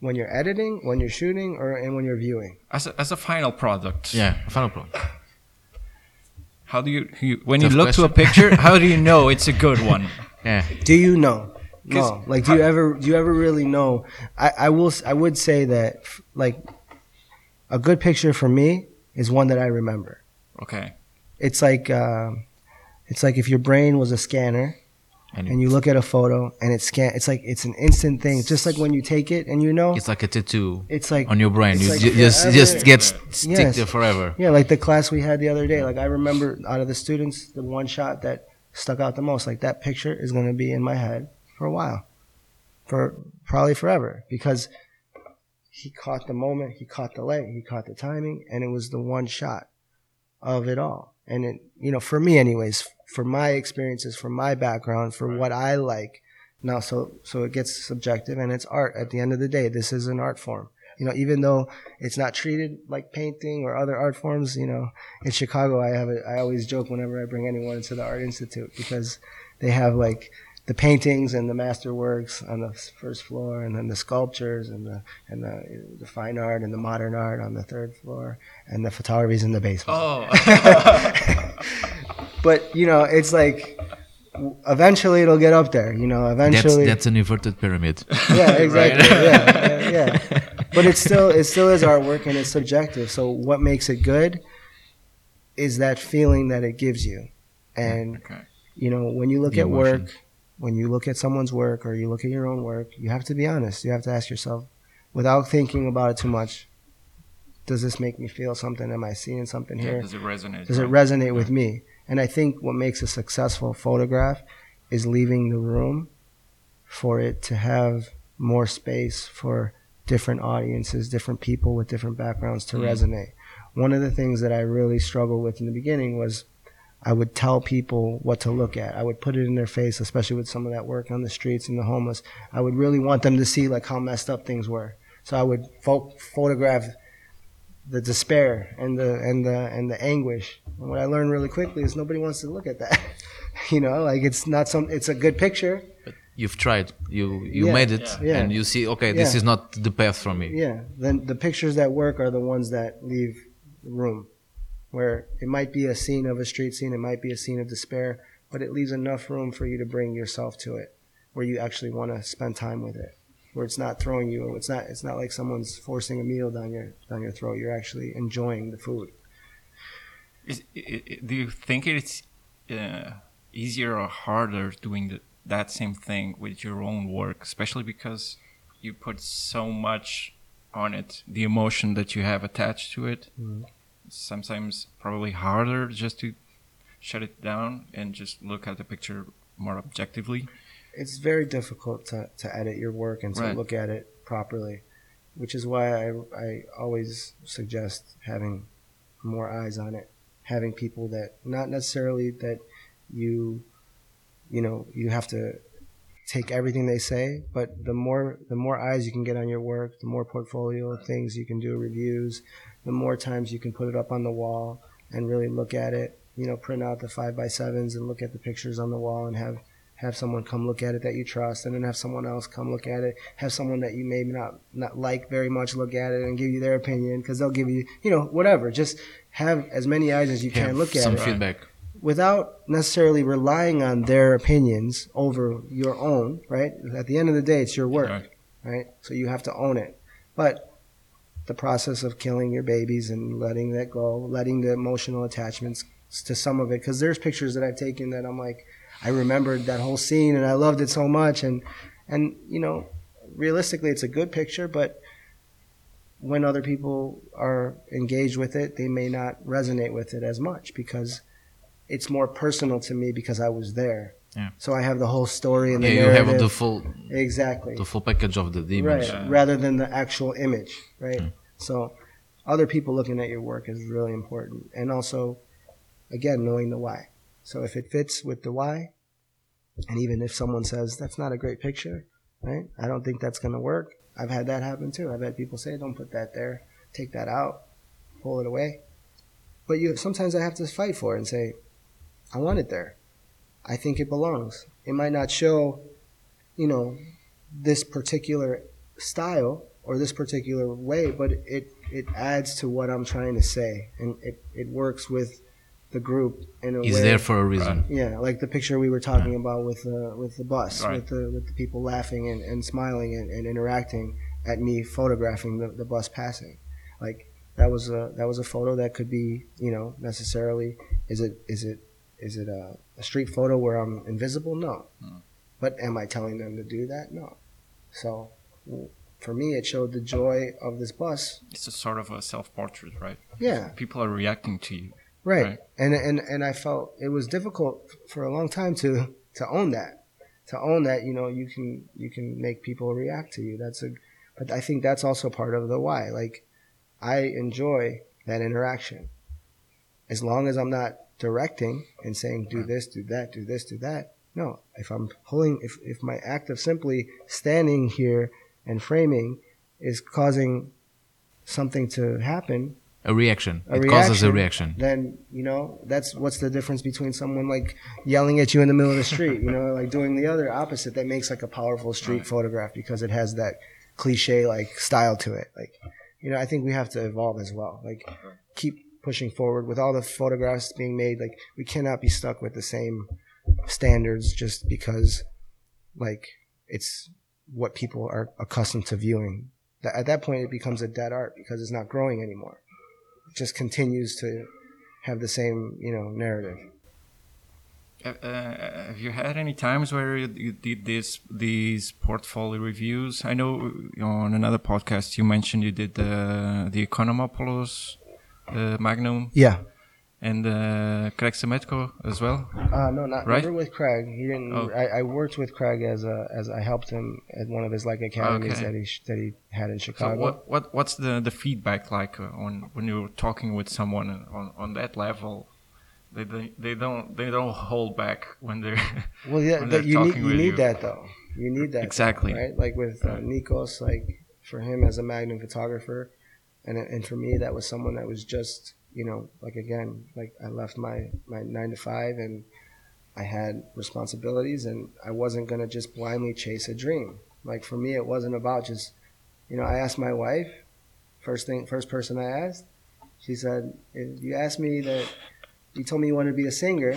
when you're editing, when you're shooting, or and when you're viewing. As a, as a final product, Yeah, a final product. how do you, you when you Tough look to a picture, how do you know it's a good one? Yeah, Do you know? No. Like, do you ever? Do you ever really know? I, I will. I would say that f- like a good picture for me is one that I remember. Okay. It's like um, it's like if your brain was a scanner, And and you look at a photo and it's scan. It's like it's an instant thing. It's just like when you take it and you know. it's like a tattoo It's like on your brain. You like ju- just forever. just get stick Yes. there forever. Yeah, like the class we had the other day. Like I remember out of the students, the one shot that stuck out the most. Like that picture is going to be in my head for a while, for probably forever, because he caught the moment, he caught the light, he caught the timing, and it was the one shot of it all. And it, you know, for me, anyways, for my experiences, for my background, for what I like. Now, so so it gets subjective, and it's art. At the end of the day, this is an art form. You know, even though it's not treated like painting or other art forms. You know, in Chicago, I have a, I always joke whenever I bring anyone into the Art Institute because they have like the paintings and the masterworks on the first floor, and then the sculptures and the and the, the fine art and the modern art on the third floor, and the photography's in the basement. Oh, But you know, it's like eventually it'll get up there. You know, That's eventually. that's an inverted pyramid. yeah, exactly. yeah, yeah, yeah. But it's still it still is artwork and it's subjective. So what makes it good is that feeling that it gives you. And okay. you know, when you look The at emotion. work, when you look at someone's work or you look at your own work, you have to be honest. You have to ask yourself without thinking about it too much, does this make me feel something? Am I seeing something Yeah, here? does it resonate? Does it right? resonate with me? And I think what makes a successful photograph is leaving the room for it to have more space for different audiences, different people with different backgrounds to Mm. resonate. One of the things that I really struggled with in the beginning was I would tell people what to look at. I would put it in their face, especially with some of that work on the streets and the homeless. I would really want them to see like how messed up things were. So I would pho- photograph the despair and the and the and the anguish. And what I learned really quickly is nobody wants to look at that. you know, like it's not some. It's a good picture. But you've tried. You you Yeah. made it, Yeah. and you see. Okay, this Yeah. is not the path for me. Yeah. Then the pictures that work are the ones that leave room, where it might be a scene of a street scene, it might be a scene of despair, but it leaves enough room for you to bring yourself to it, where you actually want to spend time with it. Where it's not throwing you, it's not, it's not like someone's forcing a meal down your down your throat. You're actually enjoying the food. Is, do you think it's uh, easier or harder doing the, that same thing with your own work, especially because you put so much on it, the emotion that you have attached to it? Mhm. Sometimes probably harder just to shut it down and just look at the picture more objectively. It's very difficult to, to edit your work and to Right. look at it properly, which is why I, I always suggest having more eyes on it, having people that not necessarily that you, you know, you have to take everything they say, but the more the more eyes you can get on your work, the more portfolio of things you can do, reviews, the more times you can put it up on the wall and really look at it. You know, print out the five by sevens and look at the pictures on the wall and have have someone come look at it that you trust and then have someone else come look at it have someone that you maybe not not like very much look at it and give you their opinion because they'll give you you know whatever just have as many eyes as you can look at some it feedback. without necessarily relying on their opinions over your own right at the end of the day it's your work Right. right so you have to own it but the process of killing your babies and letting that go letting the emotional attachments to some of it because there's pictures that i've taken that i'm like I remembered that whole scene and I loved it so much and and you know realistically it's a good picture but when other people are engaged with it they may not resonate with it as much because it's more personal to me because I was there Yeah. so I have the whole story and Yeah, the you have the full exactly the full package of the, the image. right Yeah. rather than the actual image right Mm. so other people looking at your work is really important and also again knowing the why so if it fits with the why and even if someone says that's not a great picture right i don't think that's going to work. I've had that happen too. I've had people say don't put that there. Take that out. Pull it away. But you sometimes i have to fight for it and say i want it there. I think it belongs. It might not show you know this particular style or this particular way, but it it adds to what I'm trying to say, and it it works with the group in a He's way. there for a reason. yeah, like the picture we were talking about with the with the bus, Right. with the with the people laughing and, and smiling and, and interacting at me photographing the, the bus passing. Like that was a that was a photo that could be you know necessarily is it is it is it a a street photo where I'm invisible? No. Hmm. But am I telling them to do that? No. So for me, it showed the joy of this bus. It's a sort of a self-portrait, right? Yeah, People are reacting to you. Right. Right. And and and I felt it was difficult for a long time to to own that, to own that. You know, you can you can make people react to you. That's a, but I think that's also part of the why. Like, I enjoy that interaction. As long as I'm not directing and saying do this, do that, do this, do that. No, if I'm pulling, if if my act of simply standing here and framing is causing something to happen, A reaction. A it causes a reaction. then you know that's what's the difference between someone like yelling at you in the middle of the street you know like doing the other opposite that makes like a powerful street photograph because it has that cliche like style to it. Like you know i think we have to evolve as well. Like keep pushing forward with all the photographs being made. Like we cannot be stuck with the same standards just because like it's what people are accustomed to viewing. That- at that point it becomes a dead art because it's not growing anymore just continues to have the same you know narrative. Uh, uh, have you had any times where you, you did this these portfolio reviews? I know on another podcast you mentioned you did the the Economopoulos uh, Magnum. Yeah and uh, Craig Semetko as well. uh, no not Right? never with craig he didn't Oh. I, I worked with craig as a as i helped him at one of his like academies Okay. that he sh- that he had in So chicago what what what's the the feedback like on when you're talking with someone on on that level? They they, they don't they don't hold back when they're well yeah they're you need you need you. that though you need that Exactly. right like with uh, nikos like for him as a magnum photographer and and for me that was someone that was just you know like again like i left my my nine to five and i had responsibilities and i wasn't going to just blindly chase a dream like for me it wasn't about just you know i asked my wife first thing first person i asked she said if you asked me that you told me you wanted to be a singer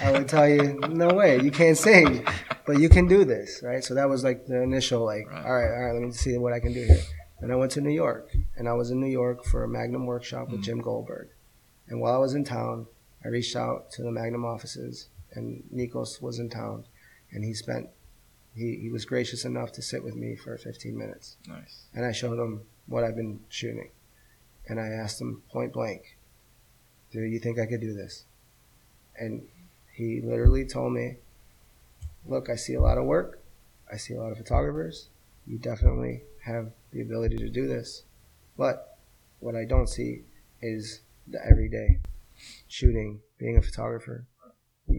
i would tell you no way you can't sing but you can do this right so that was like the initial like Right. all right all right let me see what i can do here And I went to New York, and I was in New York for a Magnum workshop with mm. Jim Goldberg. And while I was in town, I reached out to the Magnum offices, and Nikos was in town, and he spent he, he was gracious enough to sit with me for 15 minutes, nice. and I showed him what I've been shooting, and I asked him point blank, "Do you think I could do this?" And he literally told me, "Look, I see a lot of work, I see a lot of photographers. You definitely have the ability to do this, but what I don't see is the everyday shooting, being a photographer.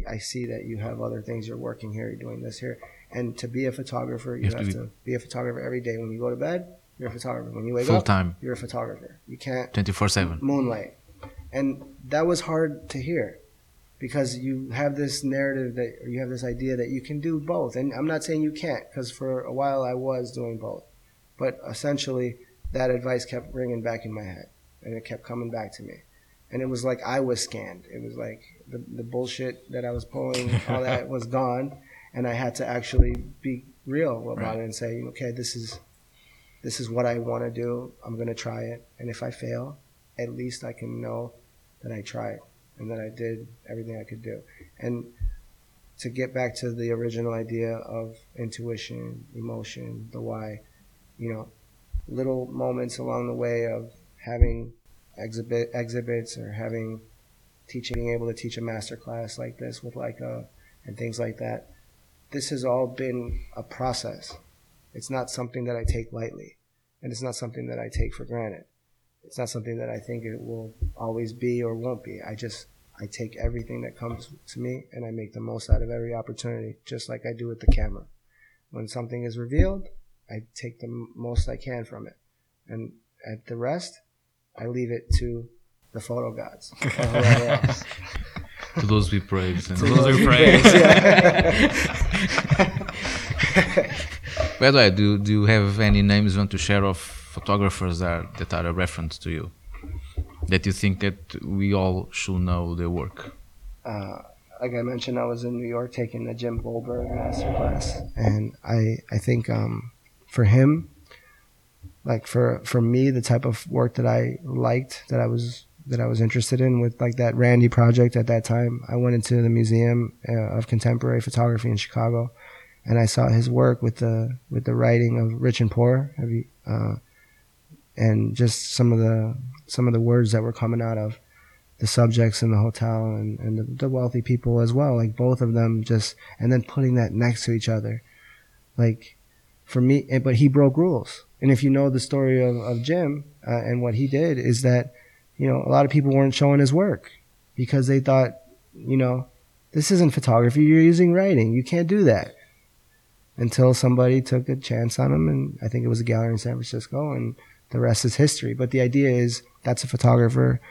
I see that you have other things you're working here, you're doing this here, and to be a photographer, you, You have have, to to, be a photographer every day. When you go to bed, you're a photographer. When you wake Full up, time, you're a photographer. You can't 24 7. moonlight. And that was hard to hear because you have this narrative that, or you have this idea that you can do both. And I'm not saying you can't because for a while I was doing both. But essentially, that advice kept ringing back in my head and it kept coming back to me. And it was like I was scanned. It was like the, the bullshit that I was pulling, all that was gone. And I had to actually be real about Right. it and say, okay, this is this is what I want to do. I'm going to try it. And if I fail, at least I can know that I tried and that I did everything I could do. And to get back to the original idea of intuition, emotion, the why, you know, little moments along the way of having exhibit exhibits or having teaching being able to teach a master class like this with Leica and things like that. This has all been a process. It's not something that I take lightly, and it's not something that I take for granted. It's not something that I think it will always be or won't be. I just I take everything that comes to me and I make the most out of every opportunity, just like I do with the camera. When something is revealed, I take the most I can from it, and at the rest, I leave it to the photo gods or whoever else. To those we praise. And To those who praise. By the way, do, do you have any names you want to share of photographers that are, that are a reference to you? That you think that we all should know their work? uh, like I mentioned, I was in New York taking the Jim Goldberg masterclass, and I I think um, for him, like for for me, the type of work that I liked, that I was that I was interested in with like that Randy project at that time. I went into the Museum uh, of Contemporary Photography in Chicago, and I saw his work with the with the writing of Rich and Poor, you, uh, and just some of the some of the words that were coming out of the subjects in the hotel and, and the, the wealthy people as well. Like both of them just and then putting that next to each other, like for me. But he broke rules, and if you know the story of, of Jim uh, and what he did, is that you know a lot of people weren't showing his work because they thought, you know, this isn't photography. You're using writing. You can't do that until somebody took a chance on him. And I think it was a gallery in San Francisco, and the rest is history. But the idea is that's a photographer.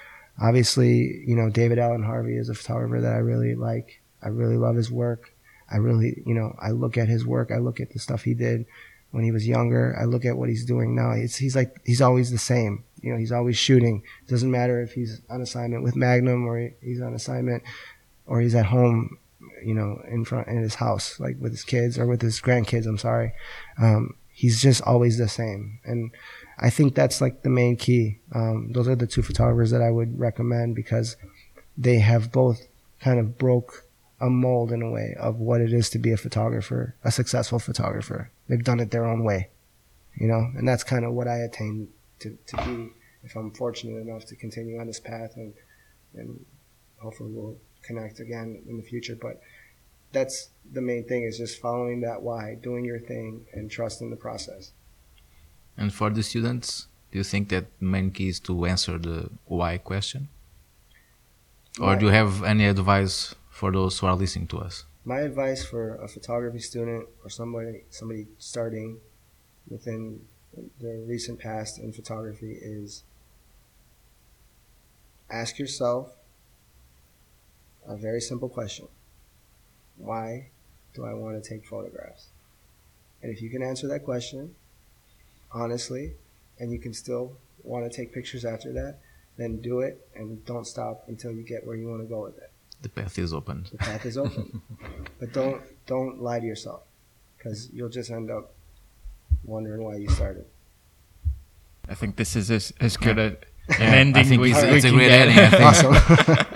Obviously, you know, David Alan Harvey is a photographer that I really like. I really love his work. I really, you know, I look at his work. I look at the stuff he did when he was younger. I look at what he's doing now. It's, he's like, he's always the same. You know, he's always shooting. Doesn't matter if he's on assignment with Magnum or he's on assignment or he's at home you know, in front in his house, like with his kids or with his grandkids. I'm sorry. Um, he's just always the same, and I think that's like the main key. Um, those are the two photographers that I would recommend because they have both kind of broke a mold in a way of what it is to be a photographer, a successful photographer. They've done it their own way, you know, and that's kind of what I attain to, to be if I'm fortunate enough to continue on this path and and hopefully we'll connect again in the future. But that's the main thing is just following that why, doing your thing, and trusting the process. And for the students, do you think that main key is to answer the why question? Or do you have any advice for those who are listening to us? My advice for a photography student or somebody somebody starting within the recent past in photography is ask yourself a very simple question Why do I want to take photographs? And if you can answer that question honestly, and you can still want to take pictures after that, then do it and don't stop until you get where you want to go with it. The path is open. The path is open. but don't don't lie to yourself because you'll just end up wondering why you started. I think this is as, as good a, Yeah, an ending I think we, it's, we it's a great get. ending. I think, Awesome.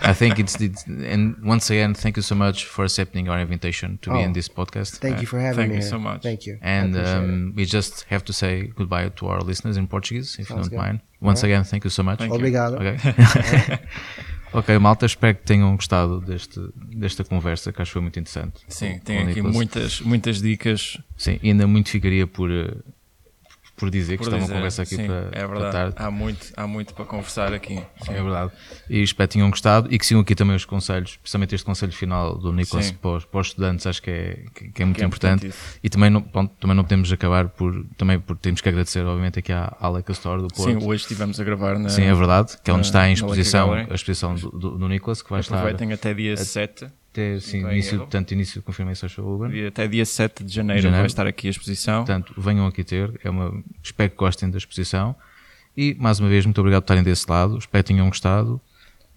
I think it's, it's and once again, thank you so much for accepting our invitation to be Oh, in this podcast. Thank you for having Thank me. you here. so much. Thank you. And um, we just have to say goodbye to our listeners in Portuguese, if Sounds you don't good. mind. Once Alright. again, thank you so much. Thank you. Obrigado. Ok. malta, espero que tenham gostado deste, desta conversa, que acho que foi muito interessante. Sim, tem aqui muitas, muitas dicas Sim, ainda muito ficaria por, eh, por dizer que por está uma dizer. conversa aqui Sim, para, é para tarde. Há muito, há muito para conversar aqui. Sim, é verdade. E espero que tenham gostado e que sigam aqui também os conselhos, principalmente este conselho final do Nicolas para, os- para os estudantes, acho que é, que, que é muito Que é importante. E também não, também não podemos acabar por, também por temos que agradecer, obviamente, aqui à, à Store do Porto. Sim, hoje estivemos a gravar na. Sim, é verdade, que é onde está em exposição, a exposição do, do, do Nicolas, que vai estar Aproveitem até dia 7. Até, sim, Não início, erro. portanto, início de confirmação Social Urban. dia- Até dia 7 de janeiro, Janeiro. vai estar aqui a exposição. Portanto, venham aqui ter, é uma, espero que gostem da exposição. E, mais uma vez, muito obrigado por estarem desse lado, espero que tenham gostado.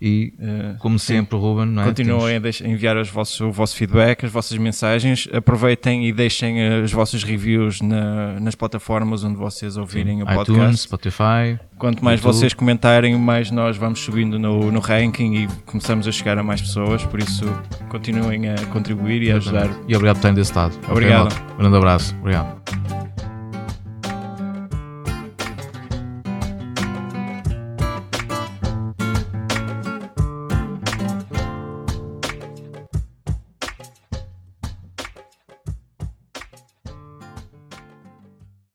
E, Eh, como sim. sempre, Ruben, é? Continuem Temos- a enviar os vossos, o vosso feedback, as vossas mensagens. Aproveitem e deixem eh, os vossos reviews na- nas plataformas onde vocês ouvirem o iTunes, podcast. Spotify. Quanto mais YouTube. vocês comentarem, mais nós vamos subindo no, no ranking e começamos a chegar a mais pessoas. Por isso, continuem a contribuir e a ajudar. E obrigado por estarem desse. Ok, Obrigado. malta? grande abraço. Obrigado.